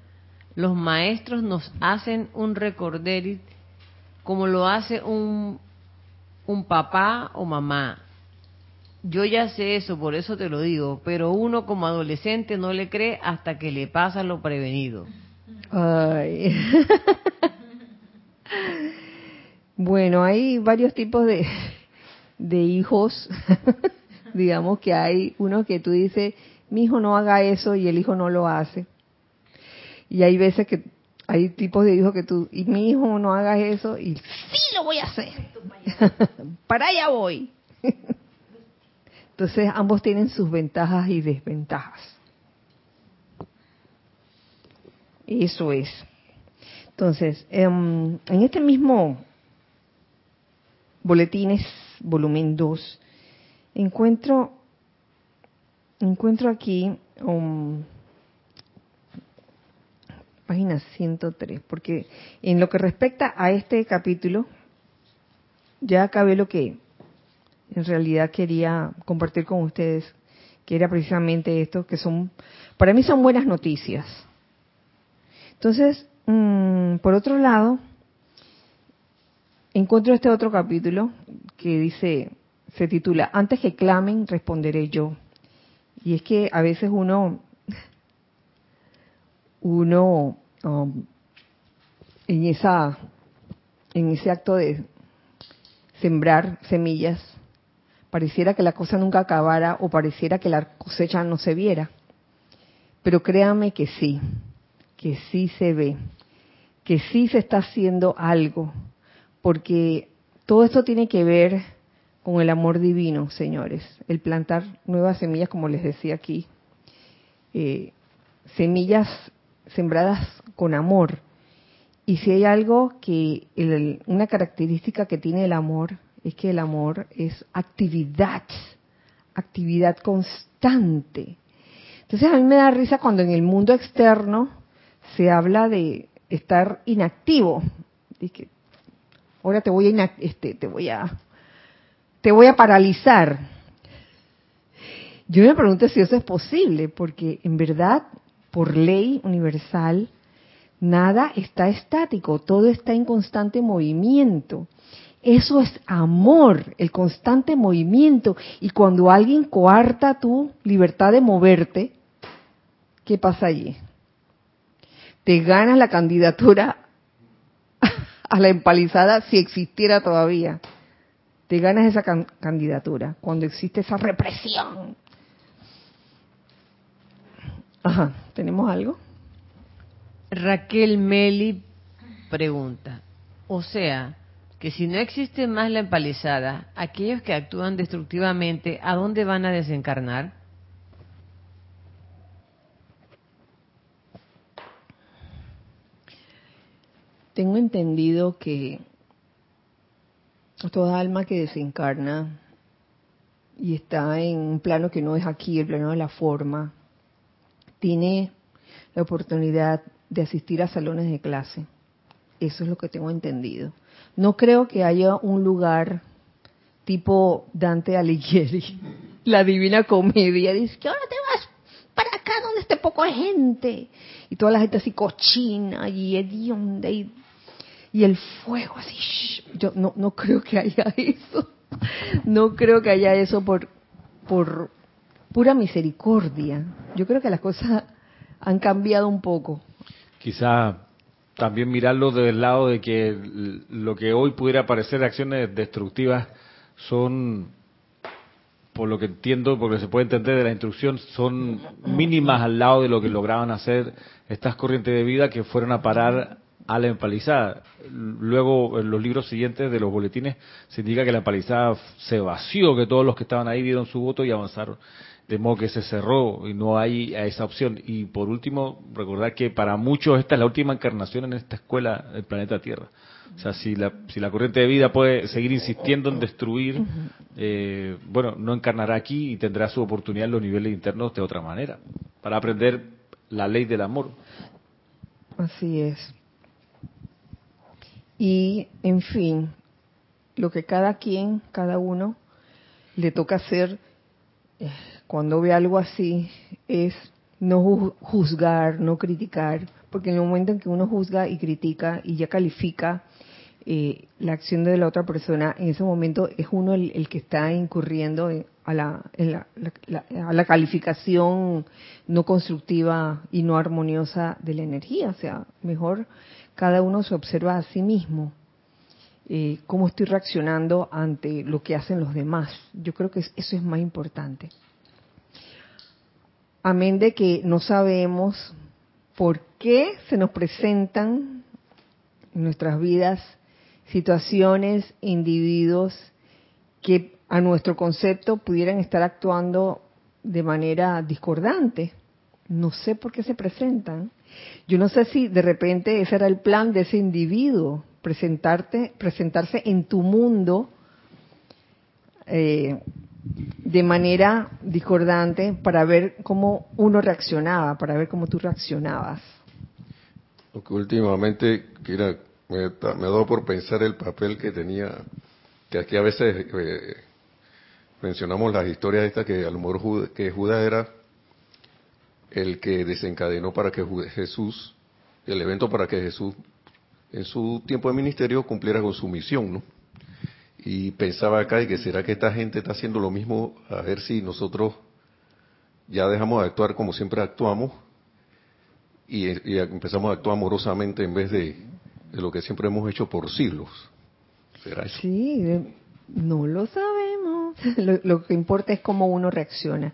Los maestros nos hacen un recorderit como lo hace un, un papá o mamá. Yo ya sé eso, por eso te lo digo, pero uno como adolescente no le cree hasta que le pasa lo prevenido. Ay. bueno, hay varios tipos de, de hijos, digamos que hay uno que tú dices, mi hijo no haga eso y el hijo no lo hace. Y hay veces que hay tipos de hijos que tú, y mi hijo no haga eso y sí lo voy a hacer. Para allá voy. Entonces ambos tienen sus ventajas y desventajas. Eso es. Entonces, em, en este mismo boletines, volumen 2, encuentro, encuentro aquí um, página 103, porque en lo que respecta a este capítulo, ya acabé lo que en realidad quería compartir con ustedes, que era precisamente esto, que son, para mí son buenas noticias. Entonces, mm, por otro lado, encuentro este otro capítulo que dice, se titula, antes que clamen, responderé yo. Y es que a veces uno, uno, um, en esa, en ese acto de sembrar semillas, pareciera que la cosa nunca acabara o pareciera que la cosecha no se viera. Pero créame que sí, que sí se ve, que sí se está haciendo algo, porque todo esto tiene que ver con el amor divino, señores, el plantar nuevas semillas, como les decía aquí, eh, semillas sembradas con amor. Y si hay algo que, una característica que tiene el amor, es que el amor es actividad, actividad constante. Entonces a mí me da risa cuando en el mundo externo se habla de estar inactivo. Dice, ahora te voy a, este, te voy a, te voy a paralizar. Yo me pregunto si eso es posible, porque en verdad, por ley universal, nada está estático, todo está en constante movimiento. Eso es amor, el constante movimiento. Y cuando alguien coarta tu libertad de moverte, ¿qué pasa allí? Te ganas la candidatura a la empalizada si existiera todavía. Te ganas esa candidatura cuando existe esa represión. Ajá, ¿tenemos algo? Raquel Meli pregunta, o sea, que si no existe más la empalizada, aquellos que actúan destructivamente, ¿a dónde van a desencarnar? Tengo entendido que toda alma que desencarna y está en un plano que no es aquí, el plano de la forma, tiene la oportunidad de asistir a salones de clase. Eso es lo que tengo entendido. No creo que haya un lugar tipo Dante Alighieri, la Divina Comedia, dice que ahora te vas para acá donde esté poco gente y toda la gente así cochina y hedionda y, y el fuego así. Yo no, no creo que haya eso. No creo que haya eso por, por pura misericordia. Yo creo que las cosas han cambiado un poco. Quizá también mirarlo desde el lado de que lo que hoy pudiera parecer acciones destructivas son, por lo que entiendo, porque se puede entender de la instrucción, son mínimas al lado de lo que lograban hacer estas corrientes de vida que fueron a parar a la empalizada. Luego, en los libros siguientes de los boletines, se indica que la empalizada se vació, que todos los que estaban ahí dieron su voto y avanzaron de modo que se cerró y no hay esa opción. Y por último, recordar que para muchos esta es la última encarnación en esta escuela del planeta Tierra. O sea, si la, si la corriente de vida puede seguir insistiendo en destruir, eh, bueno, no encarnará aquí y tendrá su oportunidad en los niveles internos de otra manera, para aprender la ley del amor. Así es. Y, en fin, lo que cada quien, cada uno, le toca hacer eh, cuando ve algo así es no juzgar, no criticar, porque en el momento en que uno juzga y critica y ya califica eh, la acción de la otra persona, en ese momento es uno el, que está incurriendo a, la, a la calificación no constructiva y no armoniosa de la energía. O sea, mejor cada uno se observa a sí mismo. eh, cómo estoy reaccionando ante lo que hacen los demás. Yo creo que eso es más importante. Amén de que no sabemos por qué se nos presentan en nuestras vidas situaciones, individuos que a nuestro concepto pudieran estar actuando de manera discordante. No sé por qué se presentan. Yo no sé si de repente ese era el plan de ese individuo, presentarte, presentarse en tu mundo eh, de manera discordante para ver cómo uno reaccionaba, para ver cómo tú reaccionabas. Lo que últimamente me, ha dado por pensar el papel que tenía, que aquí a veces eh, mencionamos las historias estas que a lo mejor que Judas era el que desencadenó para que Jesús, el evento para que Jesús en su tiempo de ministerio cumpliera con su misión, ¿no? Y pensaba acá, y que será que esta gente está haciendo lo mismo, a ver si nosotros ya dejamos de actuar como siempre actuamos y, empezamos a actuar amorosamente en vez de, lo que siempre hemos hecho por siglos. ¿Será eso? Sí, no lo sabemos. Lo, que importa es cómo uno reacciona,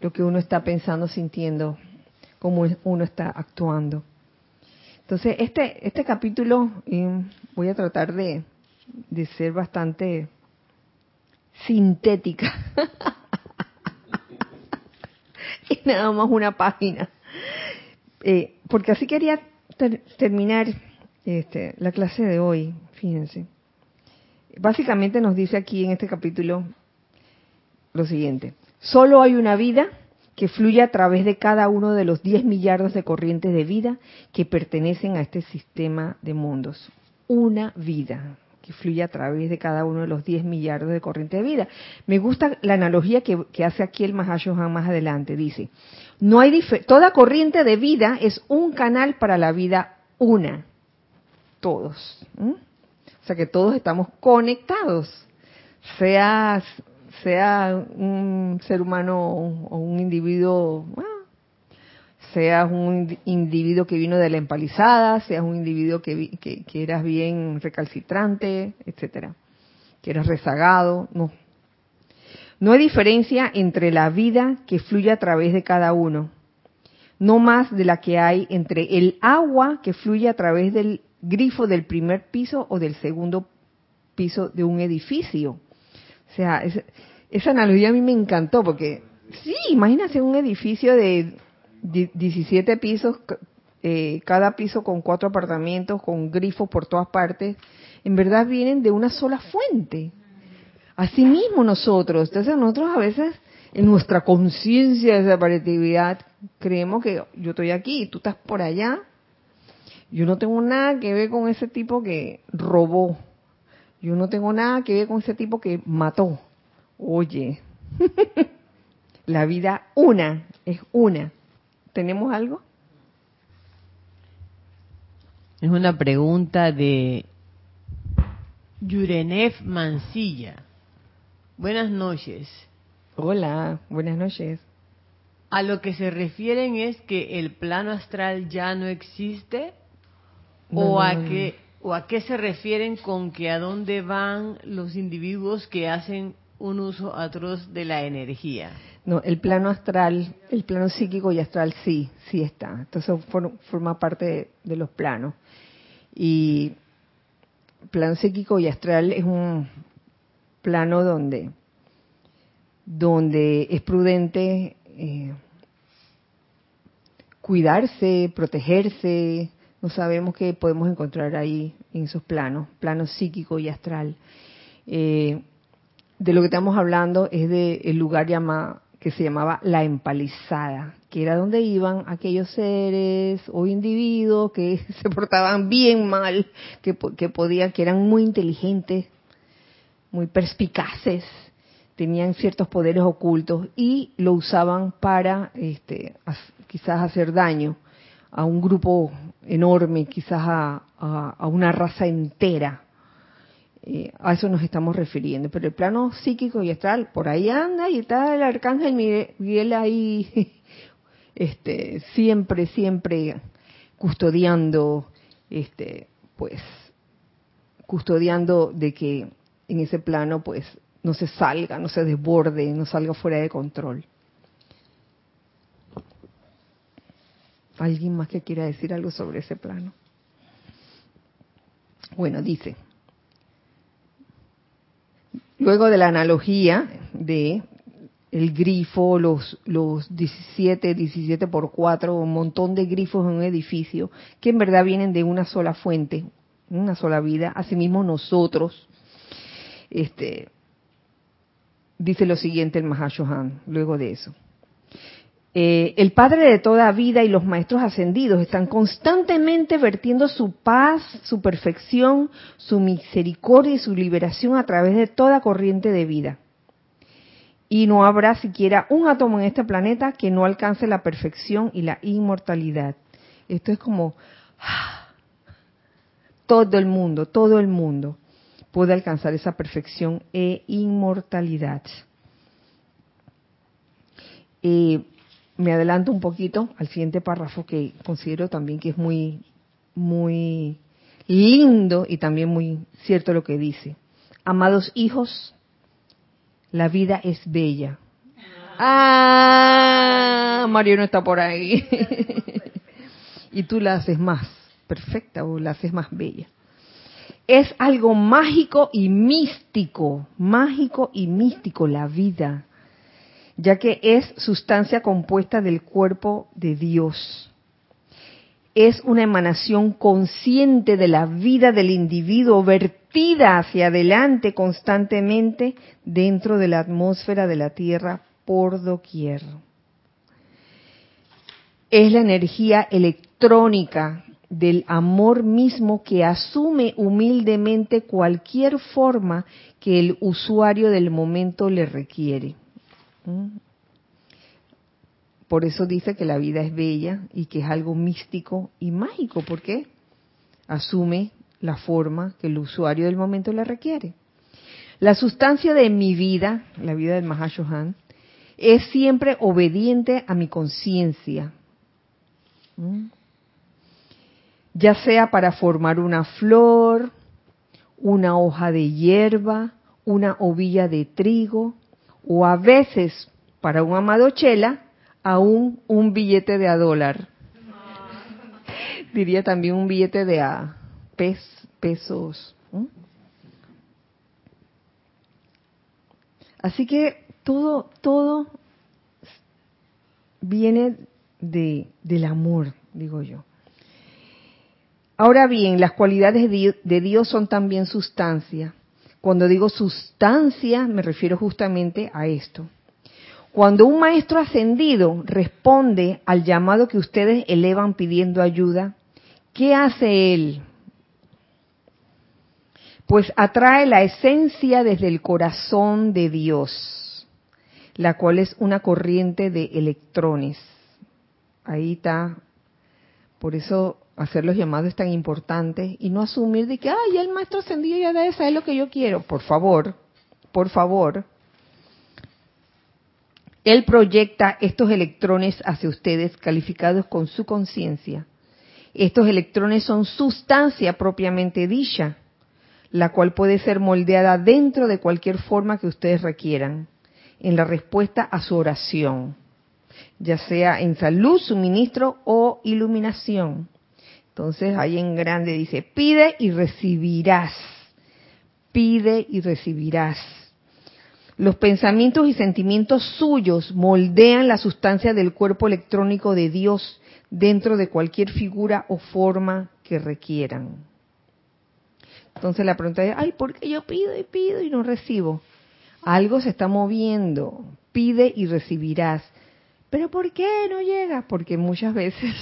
lo que uno está pensando, sintiendo, cómo uno está actuando. Entonces, este, este capítulo voy a tratar de, de ser bastante sintética. y nada más una página. Eh, porque así quería terminar este, la clase de hoy, fíjense. Básicamente nos dice aquí en este capítulo lo siguiente. Solo hay una vida que fluye a través de cada uno de los 10 millardos de corrientes de vida que pertenecen a este sistema de mundos. Una vida que fluye a través de cada uno de los 10 millardos de corrientes de vida. Me gusta la analogía que, hace aquí el Mahashohan más adelante. Dice, no hay toda corriente de vida es un canal para la vida una. Todos. O sea que todos estamos conectados. Seas sea un ser humano o un individuo, seas un individuo que vino de la empalizada, seas un individuo que, que, eras bien recalcitrante, etcétera, que eras rezagado, no. No hay diferencia entre la vida que fluye a través de cada uno, no más de la que hay entre el agua que fluye a través del grifo del primer piso o del segundo piso de un edificio. O sea, esa analogía a mí me encantó porque, sí, imagínate un edificio de 17 pisos, eh, cada piso con cuatro apartamentos, con grifos por todas partes, en verdad vienen de una sola fuente. Asimismo nosotros, entonces nosotros a veces en nuestra conciencia de separatividad creemos que yo estoy aquí y tú estás por allá. Yo no tengo nada que ver con ese tipo que robó. Yo no tengo nada que ver con ese tipo que mató. Oye, la vida una, es una. ¿Tenemos algo? Es una pregunta de Yurenef Mancilla. Buenas noches. Hola, buenas noches. A lo que se refieren es que el plano astral ya no existe o a qué o a qué se refieren con que a dónde van los individuos que hacen un uso atroz de la energía. No, el plano astral, el plano psíquico y astral sí, sí está. Entonces forma parte de, los planos. Y plano psíquico y astral es un plano donde, donde es prudente eh, cuidarse, protegerse. No sabemos qué podemos encontrar ahí en esos planos, plano psíquico y astral. Eh, de lo que estamos hablando es del el lugar llama, que se llamaba la empalizada, que era donde iban aquellos seres o individuos que se portaban bien mal, que, podían, que eran muy inteligentes, muy perspicaces, tenían ciertos poderes ocultos y lo usaban para este, quizás hacer daño a un grupo enorme, quizás a una raza entera eh, a eso nos estamos refiriendo. Pero el plano psíquico y astral, por ahí anda y está el arcángel Miguel ahí, este, siempre, siempre custodiando, este, pues, custodiando de que en ese plano pues no se salga, no se desborde, no salga fuera de control. ¿Alguien más que quiera decir algo sobre ese plano? Bueno, dice, luego de la analogía de el grifo, los, los 17, 17 por 4, un montón de grifos en un edificio, que en verdad vienen de una sola fuente, una sola vida. Asimismo nosotros, este, dice lo siguiente el Mahashohan, luego de eso. Eh, el Padre de toda vida y los Maestros ascendidos están constantemente vertiendo su paz, su perfección, su misericordia y su liberación a través de toda corriente de vida. Y no habrá siquiera un átomo en este planeta que no alcance la perfección y la inmortalidad. Esto es como todo el mundo, todo el mundo puede alcanzar esa perfección e inmortalidad. Eh, me adelanto un poquito al siguiente párrafo que considero también que es muy, muy lindo y también muy cierto lo que dice. Amados hijos, la vida es bella. Ah, Mario no está por ahí. y tú la haces más perfecta o la haces más bella. Es algo mágico y místico, mágico y místico la vida ya que es sustancia compuesta del cuerpo de Dios. Es una emanación consciente de la vida del individuo vertida hacia adelante constantemente dentro de la atmósfera de la Tierra por doquier. Es la energía electrónica del amor mismo que asume humildemente cualquier forma que el usuario del momento le requiere. Por eso dice que la vida es bella y que es algo místico y mágico, porque asume la forma que el usuario del momento le requiere. La sustancia de mi vida, la vida del Mahashohan, es siempre obediente a mi conciencia. Ya sea para formar una flor, una hoja de hierba, una ovilla de trigo, o a veces para un amado chela, aún un billete de a dólar. Diría también un billete de a pesos. Así que todo, todo viene de, del amor, digo yo. Ahora bien, las cualidades de Dios son también sustancia. Cuando digo sustancia, me refiero justamente a esto. Cuando un maestro ascendido responde al llamado que ustedes elevan pidiendo ayuda, ¿qué hace él? Pues atrae la esencia desde el corazón de Dios, la cual es una corriente de electrones. Ahí está. Por eso hacer los llamados tan importante y no asumir de que, ay, el maestro ascendido ya debe saber lo que yo quiero. Por favor, por favor. Él proyecta estos electrones hacia ustedes calificados con su conciencia. Estos electrones son sustancia propiamente dicha, la cual puede ser moldeada dentro de cualquier forma que ustedes requieran, en la respuesta a su oración, ya sea en salud, suministro o iluminación. Entonces ahí en grande dice, pide y recibirás. Pide y recibirás. Los pensamientos y sentimientos suyos moldean la sustancia del cuerpo electrónico de Dios dentro de cualquier figura o forma que requieran. Entonces la pregunta es, ay, ¿por qué yo pido y pido y no recibo? Algo se está moviendo. Pide y recibirás. Pero ¿por qué no llega? Porque muchas veces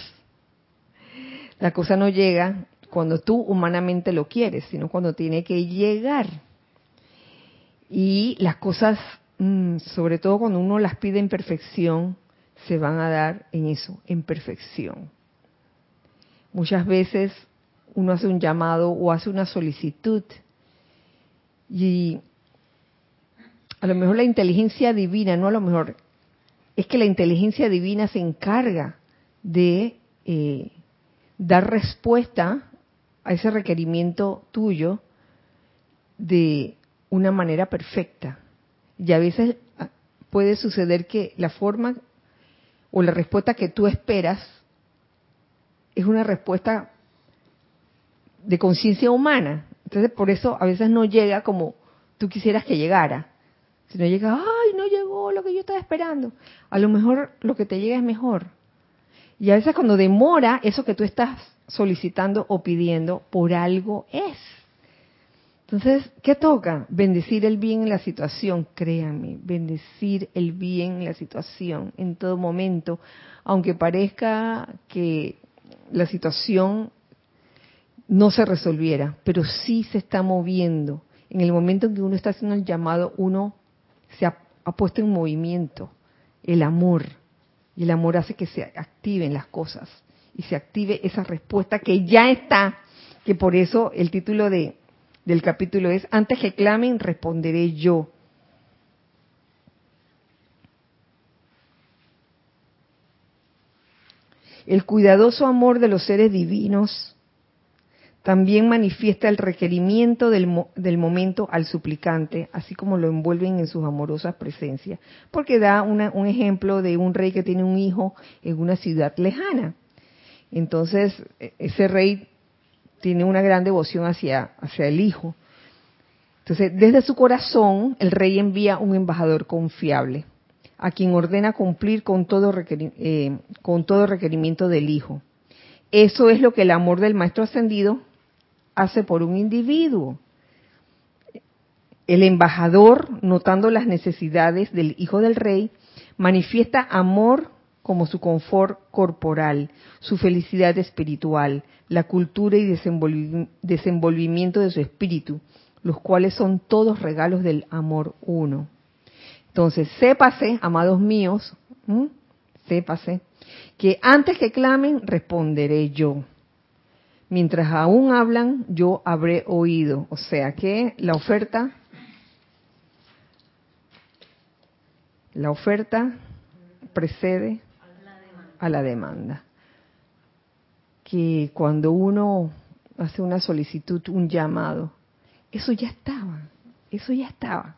la cosa no llega cuando tú humanamente lo quieres, sino cuando tiene que llegar. Y las cosas, mm, sobre todo cuando uno las pide en perfección, se van a dar en eso, en perfección. Muchas veces uno hace un llamado o hace una solicitud y a lo mejor la inteligencia divina, no a lo mejor, es que la inteligencia divina se encarga de eh, dar respuesta a ese requerimiento tuyo de una manera perfecta. Y a veces ah, puede suceder que la forma o la respuesta que tú esperas es una respuesta de conciencia humana. Entonces, por eso a veces no llega como tú quisieras que llegara. Si no llega, ay, no llegó lo que yo estaba esperando. A lo mejor lo que te llega es mejor. Y a veces cuando demora, eso que tú estás solicitando o pidiendo, por algo es. Entonces, ¿qué toca? Bendecir el bien en la situación, créanme, bendecir el bien en la situación en todo momento, aunque parezca que la situación no se resolviera, pero sí se está moviendo. En el momento en que uno está haciendo el llamado, uno se ha, puesto en movimiento el amor. Y el amor hace que se activen las cosas y se active esa respuesta que ya está, que por eso el título de, del capítulo es, antes que clamen, responderé yo. El cuidadoso amor de los seres divinos también manifiesta el requerimiento del, momento al suplicante, así como lo envuelven en sus amorosas presencias, porque da un ejemplo de un rey que tiene un hijo en una ciudad lejana. Entonces, e, ese rey tiene una gran devoción hacia, hacia el hijo. Entonces, desde su corazón, el rey envía un embajador confiable, a quien ordena cumplir con todo, eh, con todo requerimiento del hijo. Eso es lo que el amor del Maestro Ascendido hace por un individuo. El embajador, notando las necesidades del hijo del rey, manifiesta amor como su confort corporal, su felicidad espiritual, la cultura y desenvolvimiento de su espíritu, los cuales son todos regalos del amor uno. Entonces, sépase, amados míos, sépase, que antes que clamen, responderé yo mientras aún hablan, yo habré oído. O sea que la oferta, la oferta precede a la demanda. Que cuando uno hace una solicitud, un llamado, eso ya estaba, eso ya estaba.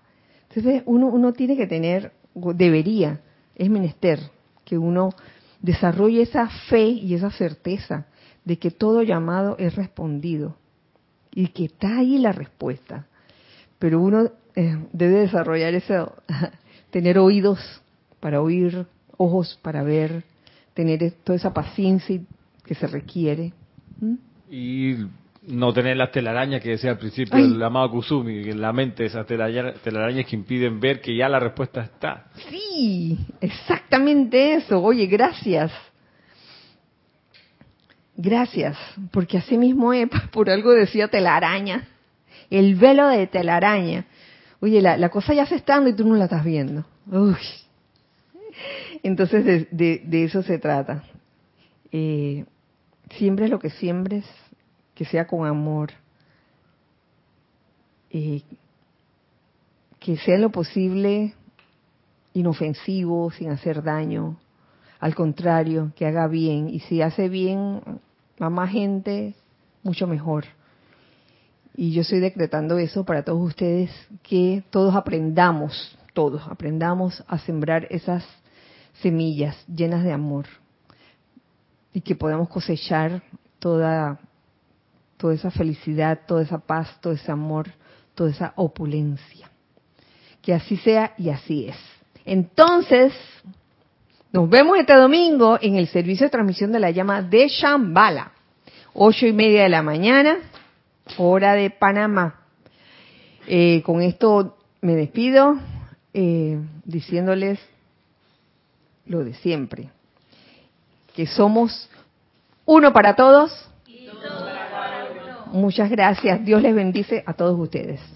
Entonces uno, uno tiene que tener, debería, es menester, que uno desarrolle esa fe y esa certeza de que todo llamado es respondido y que está ahí la respuesta. Pero uno eh, debe desarrollar eso, tener oídos para oír, ojos para ver, tener toda esa paciencia que se requiere. Y no tener las telarañas que decía al principio el amado Kusumi, en la mente esas telarañas que impiden ver que ya la respuesta está. Sí, exactamente eso. Oye, gracias. Gracias, porque así mismo por algo decía telaraña, el velo de telaraña. Oye, la, cosa ya se está dando y tú no la estás viendo. Uy. Entonces de, de, eso se trata. Eh, siembres lo que siembres, que sea con amor. Eh, que sea lo posible inofensivo, sin hacer daño. Al contrario, que haga bien. Y si hace bien, a más gente, mucho mejor. Y yo estoy decretando eso para todos ustedes, que todos aprendamos, todos aprendamos a sembrar esas semillas llenas de amor y que podamos cosechar toda, toda esa felicidad, toda esa paz, todo ese amor, toda esa opulencia. Que así sea y así es. Entonces, nos vemos este domingo en el servicio de transmisión de la llama de Shambhala, ocho y media de la mañana, hora de Panamá. Eh, con esto me despido, eh, diciéndoles lo de siempre, que somos uno para todos. Muchas gracias. Dios les bendice a todos ustedes.